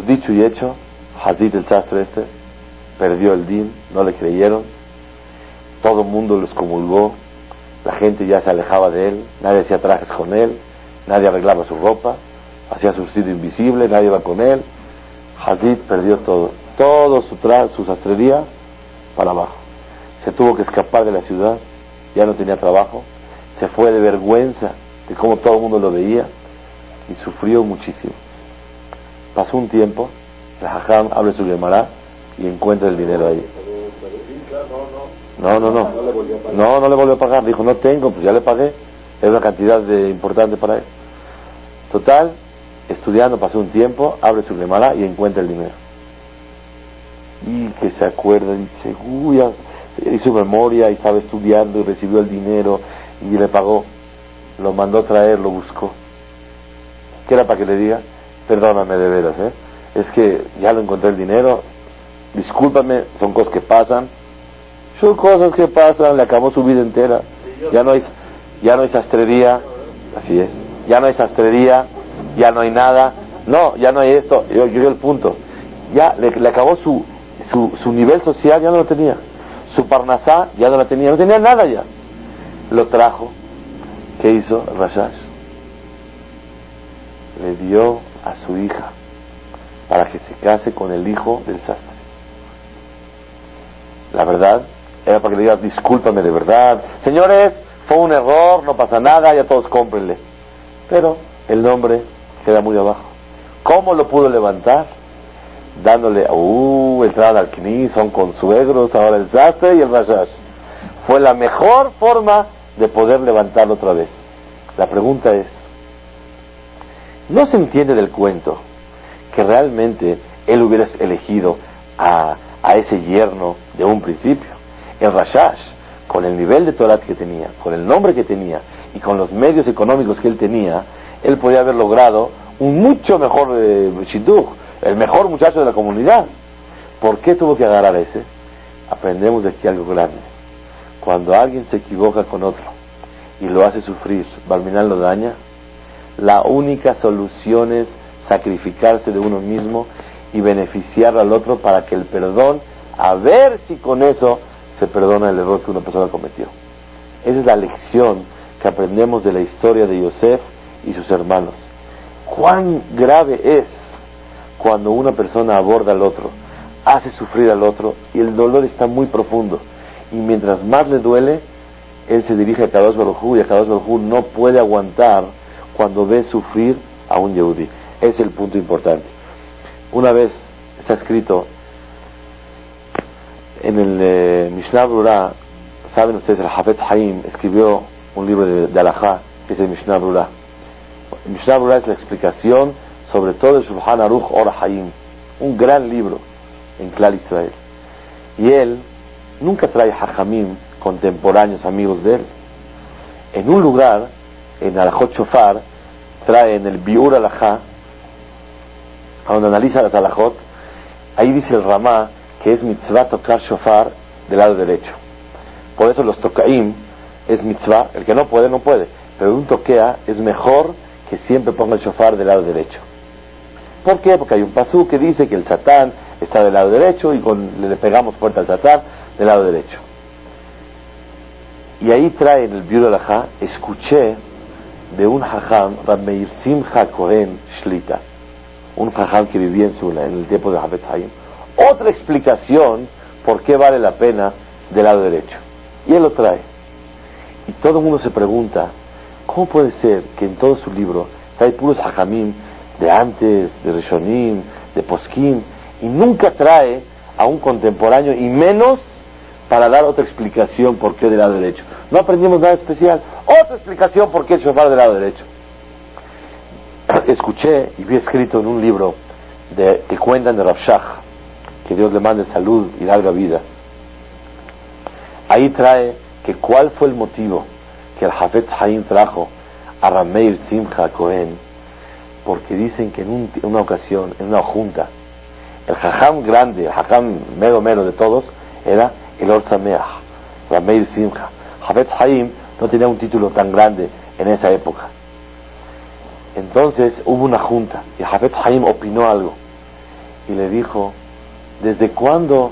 Dicho y hecho, Hazid el sastre este perdió el din, no le creyeron, todo el mundo los comulgó, la gente ya se alejaba de él, nadie hacía trajes con él, nadie arreglaba su ropa, hacía su vestido invisible, nadie iba con él. Hazid perdió todo, todo su, su sastrería para abajo. Se tuvo que escapar de la ciudad, ya no tenía trabajo, se fue de vergüenza de cómo todo el mundo lo veía y sufrió muchísimo. Pasó un tiempo, la Hajam abre su Gemara y encuentra el dinero ahí. No, no, no. No, no le volvió a pagar. Dijo, no tengo, pues ya le pagué. Es una cantidad de, importante para él. Total, estudiando, pasó un tiempo, abre su Gemara y encuentra el dinero. Y que se acuerda, dice, uy, hizo memoria y estaba estudiando y recibió el dinero y le pagó. Lo mandó traer, lo buscó. ¿Qué era para que le diga? Perdóname de veras, ¿eh? Es que ya lo encontré el dinero, discúlpame, son cosas que pasan. Son cosas que pasan, le acabó su vida entera. Ya no hay, ya no hay sastrería, así es. Ya no hay sastrería, ya no hay nada. No, ya no hay esto. Yo, yo el punto. Ya le, acabó su, su, su, nivel social, ya no lo tenía. Su parnasá ya no lo tenía, no tenía nada ya. Lo trajo. ¿Qué hizo Rashash? Le dio a su hija para que se case con el hijo del sastre. La verdad era para que le digas, discúlpame de verdad. Señores, fue un error, no pasa nada, ya todos cómprenle. Pero el nombre queda muy abajo. ¿Cómo lo pudo levantar? Dándole, uh, entrada al Kni, son consuegros, ahora el sastre y el rashash. Fue la mejor forma de poder levantarlo otra vez. La pregunta es, no se entiende del cuento que realmente él hubiera elegido a, a ese yerno de un principio. El Rashash, con el nivel de Torah que tenía, con el nombre que tenía y con los medios económicos que él tenía, él podía haber logrado un mucho mejor eh, el mejor muchacho de la comunidad. ¿Por qué tuvo que agarrar ese? Aprendemos de aquí algo grande. Cuando alguien se equivoca con otro y lo hace sufrir, Balminal lo daña, la única solución es sacrificarse de uno mismo y beneficiar al otro para que el perdón, a ver si con eso se perdona el error que una persona cometió. Esa es la lección que aprendemos de la historia de Yosef y sus hermanos. Cuán grave es cuando una persona aborda al otro, hace sufrir al otro y el dolor está muy profundo. Y mientras más le duele, él se dirige a Kadosh Baruj y a Kadosh Baruj no puede aguantar cuando ve sufrir a un Yehudi. Es el punto importante. Una vez está escrito en el eh, Mishnah Brura, saben ustedes, el Hafetz Haim escribió un libro de, de Alajá, que es el Mishnah Brura. El Mishnah Brura es la explicación sobre todo el Shulchan Aruch Or Haim, un gran libro en Klal Israel. Y él nunca trae hajamim contemporáneos amigos de él. En un lugar, en Alajot Shofar, trae en el Biur Alajá cuando analiza la alajot, ahí dice el Ramá que es mitzvah tocar shofar del lado derecho. Por eso los tocaim es mitzvah, el que no puede, no puede. Pero un toquea es mejor que siempre ponga el shofar del lado derecho. ¿Por qué? Porque hay un pasú que dice que el satán está del lado derecho y le pegamos fuerte al satán del lado derecho. Y ahí trae en el Biur escuché de un hajam, Rabmeir Simcha Kohen Shlita, un hajam que vivía en, su, en el tiempo de Hafez Haim, otra explicación por qué vale la pena del lado derecho. Y él lo trae. Y todo el mundo se pregunta, ¿cómo puede ser que en todo su libro trae puros hajamim de antes, de Rishonim, de Poskim, y nunca trae a un contemporáneo y menos para dar otra explicación por qué del lado derecho. No aprendimos nada especial. Otra explicación por qué el shofar del lado derecho. Escuché y vi escrito en un libro de, que cuentan de Rav que Dios le mande salud y larga vida. Ahí trae que cuál fue el motivo que el Hafez Haim trajo a Rameir Simcha Cohen, porque dicen que en, una ocasión, en una junta, el jajam grande, el jajam mero mero de todos, era el Orzameach, Rameir Simcha. Hafez Haim no tenía un título tan grande en esa época. Entonces hubo una junta y Hafez Haim opinó algo y le dijo, ¿desde cuándo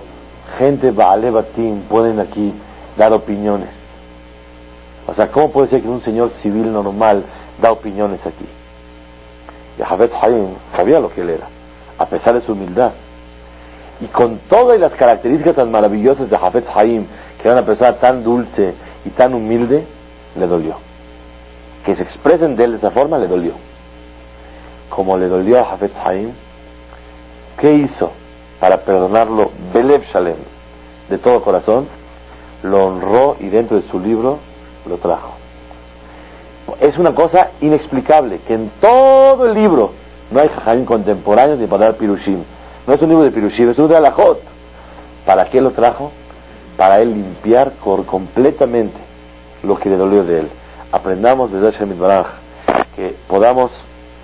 gente Baale Batim pueden aquí dar opiniones? O sea, ¿cómo puede ser que un señor civil normal da opiniones aquí? Y Hafez Haim sabía lo que él era, a pesar de su humildad. Y con todas las características tan maravillosas de Hafez Haim, que era una persona tan dulce y tan humilde, le dolió. Que se expresen de él de esa forma, le dolió. Como le dolió a Hafez Haim, ¿qué hizo para perdonarlo? Belev Shalem, de todo corazón, lo honró y dentro de su libro lo trajo. Es una cosa inexplicable que en todo el libro no hay jajamim contemporáneos ni para dar pirushim. No es un libro de pirushim, es un de alajot. ¿Para qué lo trajo? Para él limpiar completamente lo que le dolió de él. Aprendamos de Hashem Baraj que podamos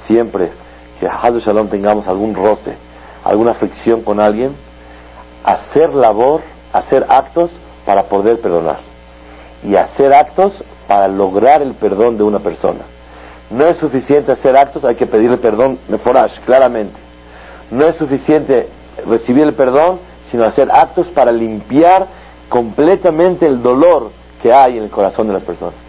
siempre que Hadu Shalom tengamos algún roce, alguna fricción con alguien, hacer labor, hacer actos para poder perdonar. Y hacer actos para lograr el perdón de una persona. No es suficiente hacer actos, hay que pedirle perdón, Meforash, claramente. No es suficiente recibir el perdón, sino hacer actos para limpiar completamente el dolor que hay en el corazón de las personas.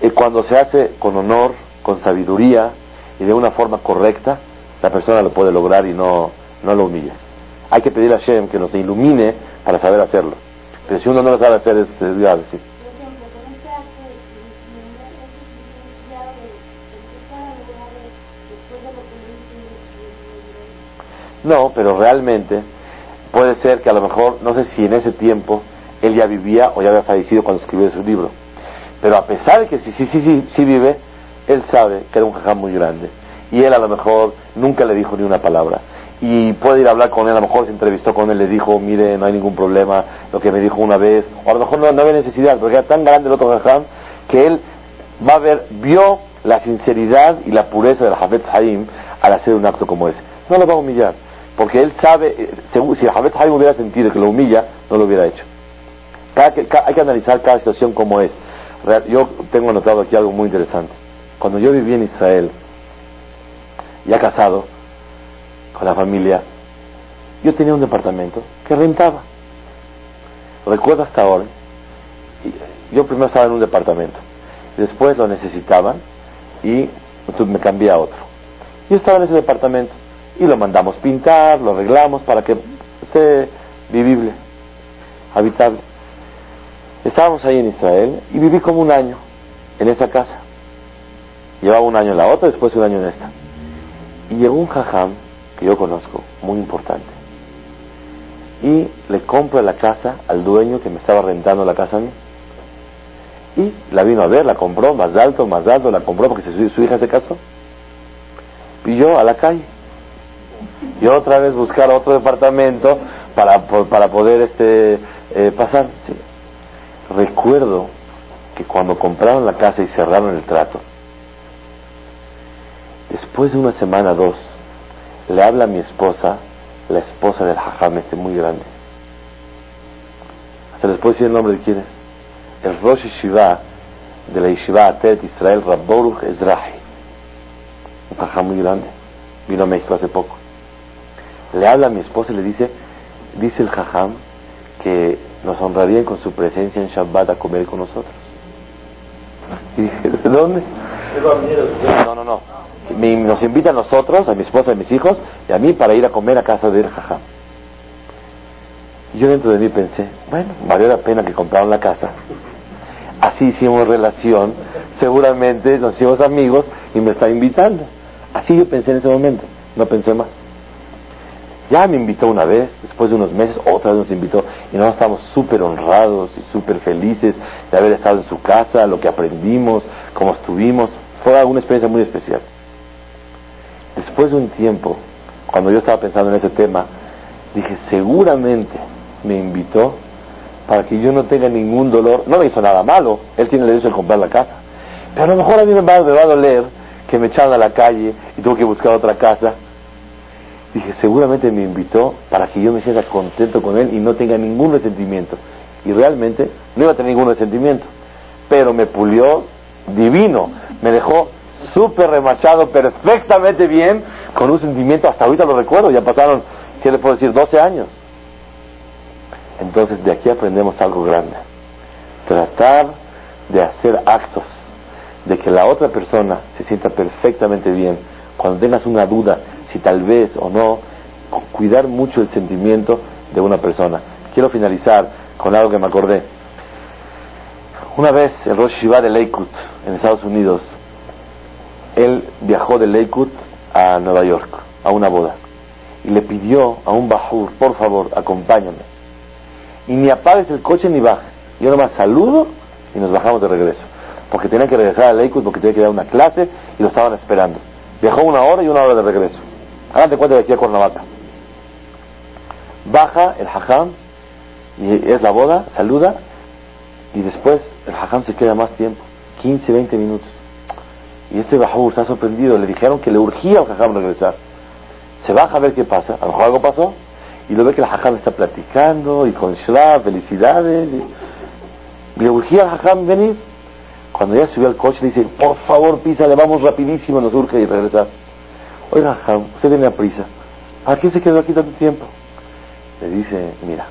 Y cuando se hace con honor, con sabiduría y de una forma correcta, la persona lo puede lograr y no, no lo humillas. Hay que pedir a Shem que nos ilumine para saber hacerlo. Pero si uno no lo sabe hacer es, es grave, sí. No, pero realmente puede ser que a lo mejor, no sé si en ese tiempo él ya vivía o ya había fallecido cuando escribió su libro. Pero a pesar de que sí, sí, sí, sí, sí vive, él sabe que era un jajam muy grande. Y él a lo mejor nunca le dijo ni una palabra. Y puede ir a hablar con él, a lo mejor se entrevistó con él, le dijo, mire, no hay ningún problema, lo que me dijo una vez. O a lo mejor no, no había necesidad, porque era tan grande el otro jajam que él va a ver, vio la sinceridad y la pureza del Jafet Haim al hacer un acto como ese. No lo va a humillar porque él sabe, eh, si Javet Haim hubiera sentido que lo humilla, no lo hubiera hecho. hay que analizar cada situación como es. Yo tengo anotado aquí algo muy interesante. Cuando yo vivía en Israel, ya casado, con la familia, yo tenía un departamento que rentaba. Recuerdo hasta ahora, yo primero estaba en un departamento, después lo necesitaban y me cambié a otro. Yo estaba en ese departamento y lo mandamos pintar, lo arreglamos para que esté vivible, habitable. Estábamos ahí en Israel y viví como un año en esa casa. Llevaba un año en la otra, después un año en esta. Y llegó un jajam que yo conozco, muy importante. Y le compra la casa al dueño que me estaba rentando la casa a mí. Y la vino a ver, la compró, más alto, más alto, la compró porque su, su hija se casó. Y yo a la calle y otra vez buscar otro departamento para, para poder este, eh, pasar. Sí. Recuerdo que cuando compraron la casa y cerraron el trato, después de una semana, dos, le habla a mi esposa, la esposa del hajam este muy grande. ¿Se les puede decir el nombre de quién es? El Rosh Yeshiva de la Yeshiva Atet Israel, Rabboruch Ezrahi. Un hajam muy grande. Vino a México hace poco. Le habla a mi esposa y le dice, dice el hajam que nos honrarían con su presencia en Shabbat a comer con nosotros. Y dije, ¿de dónde? No, no, no. nos invita a nosotros, a mi esposa, a mis hijos y a mí para ir a comer a casa de jajam. Y yo dentro de mí pensé, bueno, valió la pena que compraron la casa. Así hicimos relación, seguramente nos hicimos amigos y me está invitando. Así yo pensé en ese momento, no pensé más. Ya me invitó una vez, después de unos meses, otra vez nos invitó y nos estamos súper honrados y súper felices de haber estado en su casa, lo que aprendimos, cómo estuvimos. Fue una experiencia muy especial. Después de un tiempo, cuando yo estaba pensando en ese tema, dije, seguramente me invitó para que yo no tenga ningún dolor. No me hizo nada malo, él tiene el derecho de comprar la casa. Pero a lo mejor a mí me va, me va a doler que me echaran a la calle y tuve que buscar otra casa Dije, seguramente me invitó para que yo me sienta contento con él y no tenga ningún resentimiento. Y realmente no iba a tener ningún resentimiento. Pero me pulió divino. Me dejó súper remachado, perfectamente bien, con un sentimiento, hasta ahorita lo recuerdo, ya pasaron, ¿qué le puedo decir? 12 años. Entonces de aquí aprendemos algo grande. Tratar de hacer actos de que la otra persona se sienta perfectamente bien. Cuando tengas una duda, si tal vez o no, cuidar mucho el sentimiento de una persona. Quiero finalizar con algo que me acordé. Una vez el Rosh Shiva de Lakewood, en Estados Unidos, él viajó de Lakewood a Nueva York, a una boda, y le pidió a un Bajur, por favor, acompáñame. Y ni apagues el coche ni bajes. Yo nomás saludo y nos bajamos de regreso. Porque tenía que regresar a Lakewood porque tenía que dar una clase y lo estaban esperando. Viajó una hora y una hora de regreso. Háganse cuenta de aquí a Cuernavaca. Baja el hajam y es la boda, saluda y después el hajam se queda más tiempo, 15, 20 minutos. Y este bajur está sorprendido, le dijeron que le urgía al hajam regresar. Se baja a ver qué pasa, a lo mejor algo pasó, y lo ve que el hajam está platicando y con shra, felicidades. Le urgía al hajam venir. Cuando ya subió al coche le dice, por favor pisa, le vamos rapidísimo, nos urge y regresar. Oiga, usted tiene prisa. ¿A qué se quedó aquí tanto tiempo? Le dice, mira,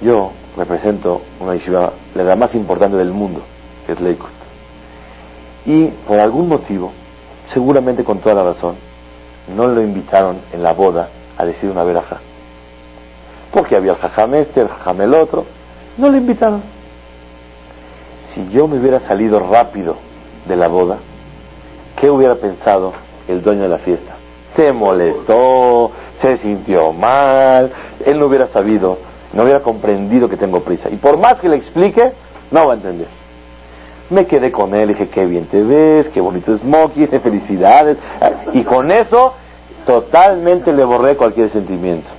yo represento una yeshiva, la más importante del mundo, que es Lakewood. Y por algún motivo, seguramente con toda la razón, no lo invitaron en la boda a decir una veraja. Porque había el jajam este, el jajam el otro. No lo invitaron. Si yo me hubiera salido rápido de la boda, ¿qué hubiera pensado el dueño de la fiesta. Se molestó, se sintió mal, él no hubiera sabido, no hubiera comprendido que tengo prisa. Y por más que le explique, no va a entender. Me quedé con él, dije, qué bien te ves, qué bonito smoky, felicidades. Y con eso, totalmente le borré cualquier sentimiento.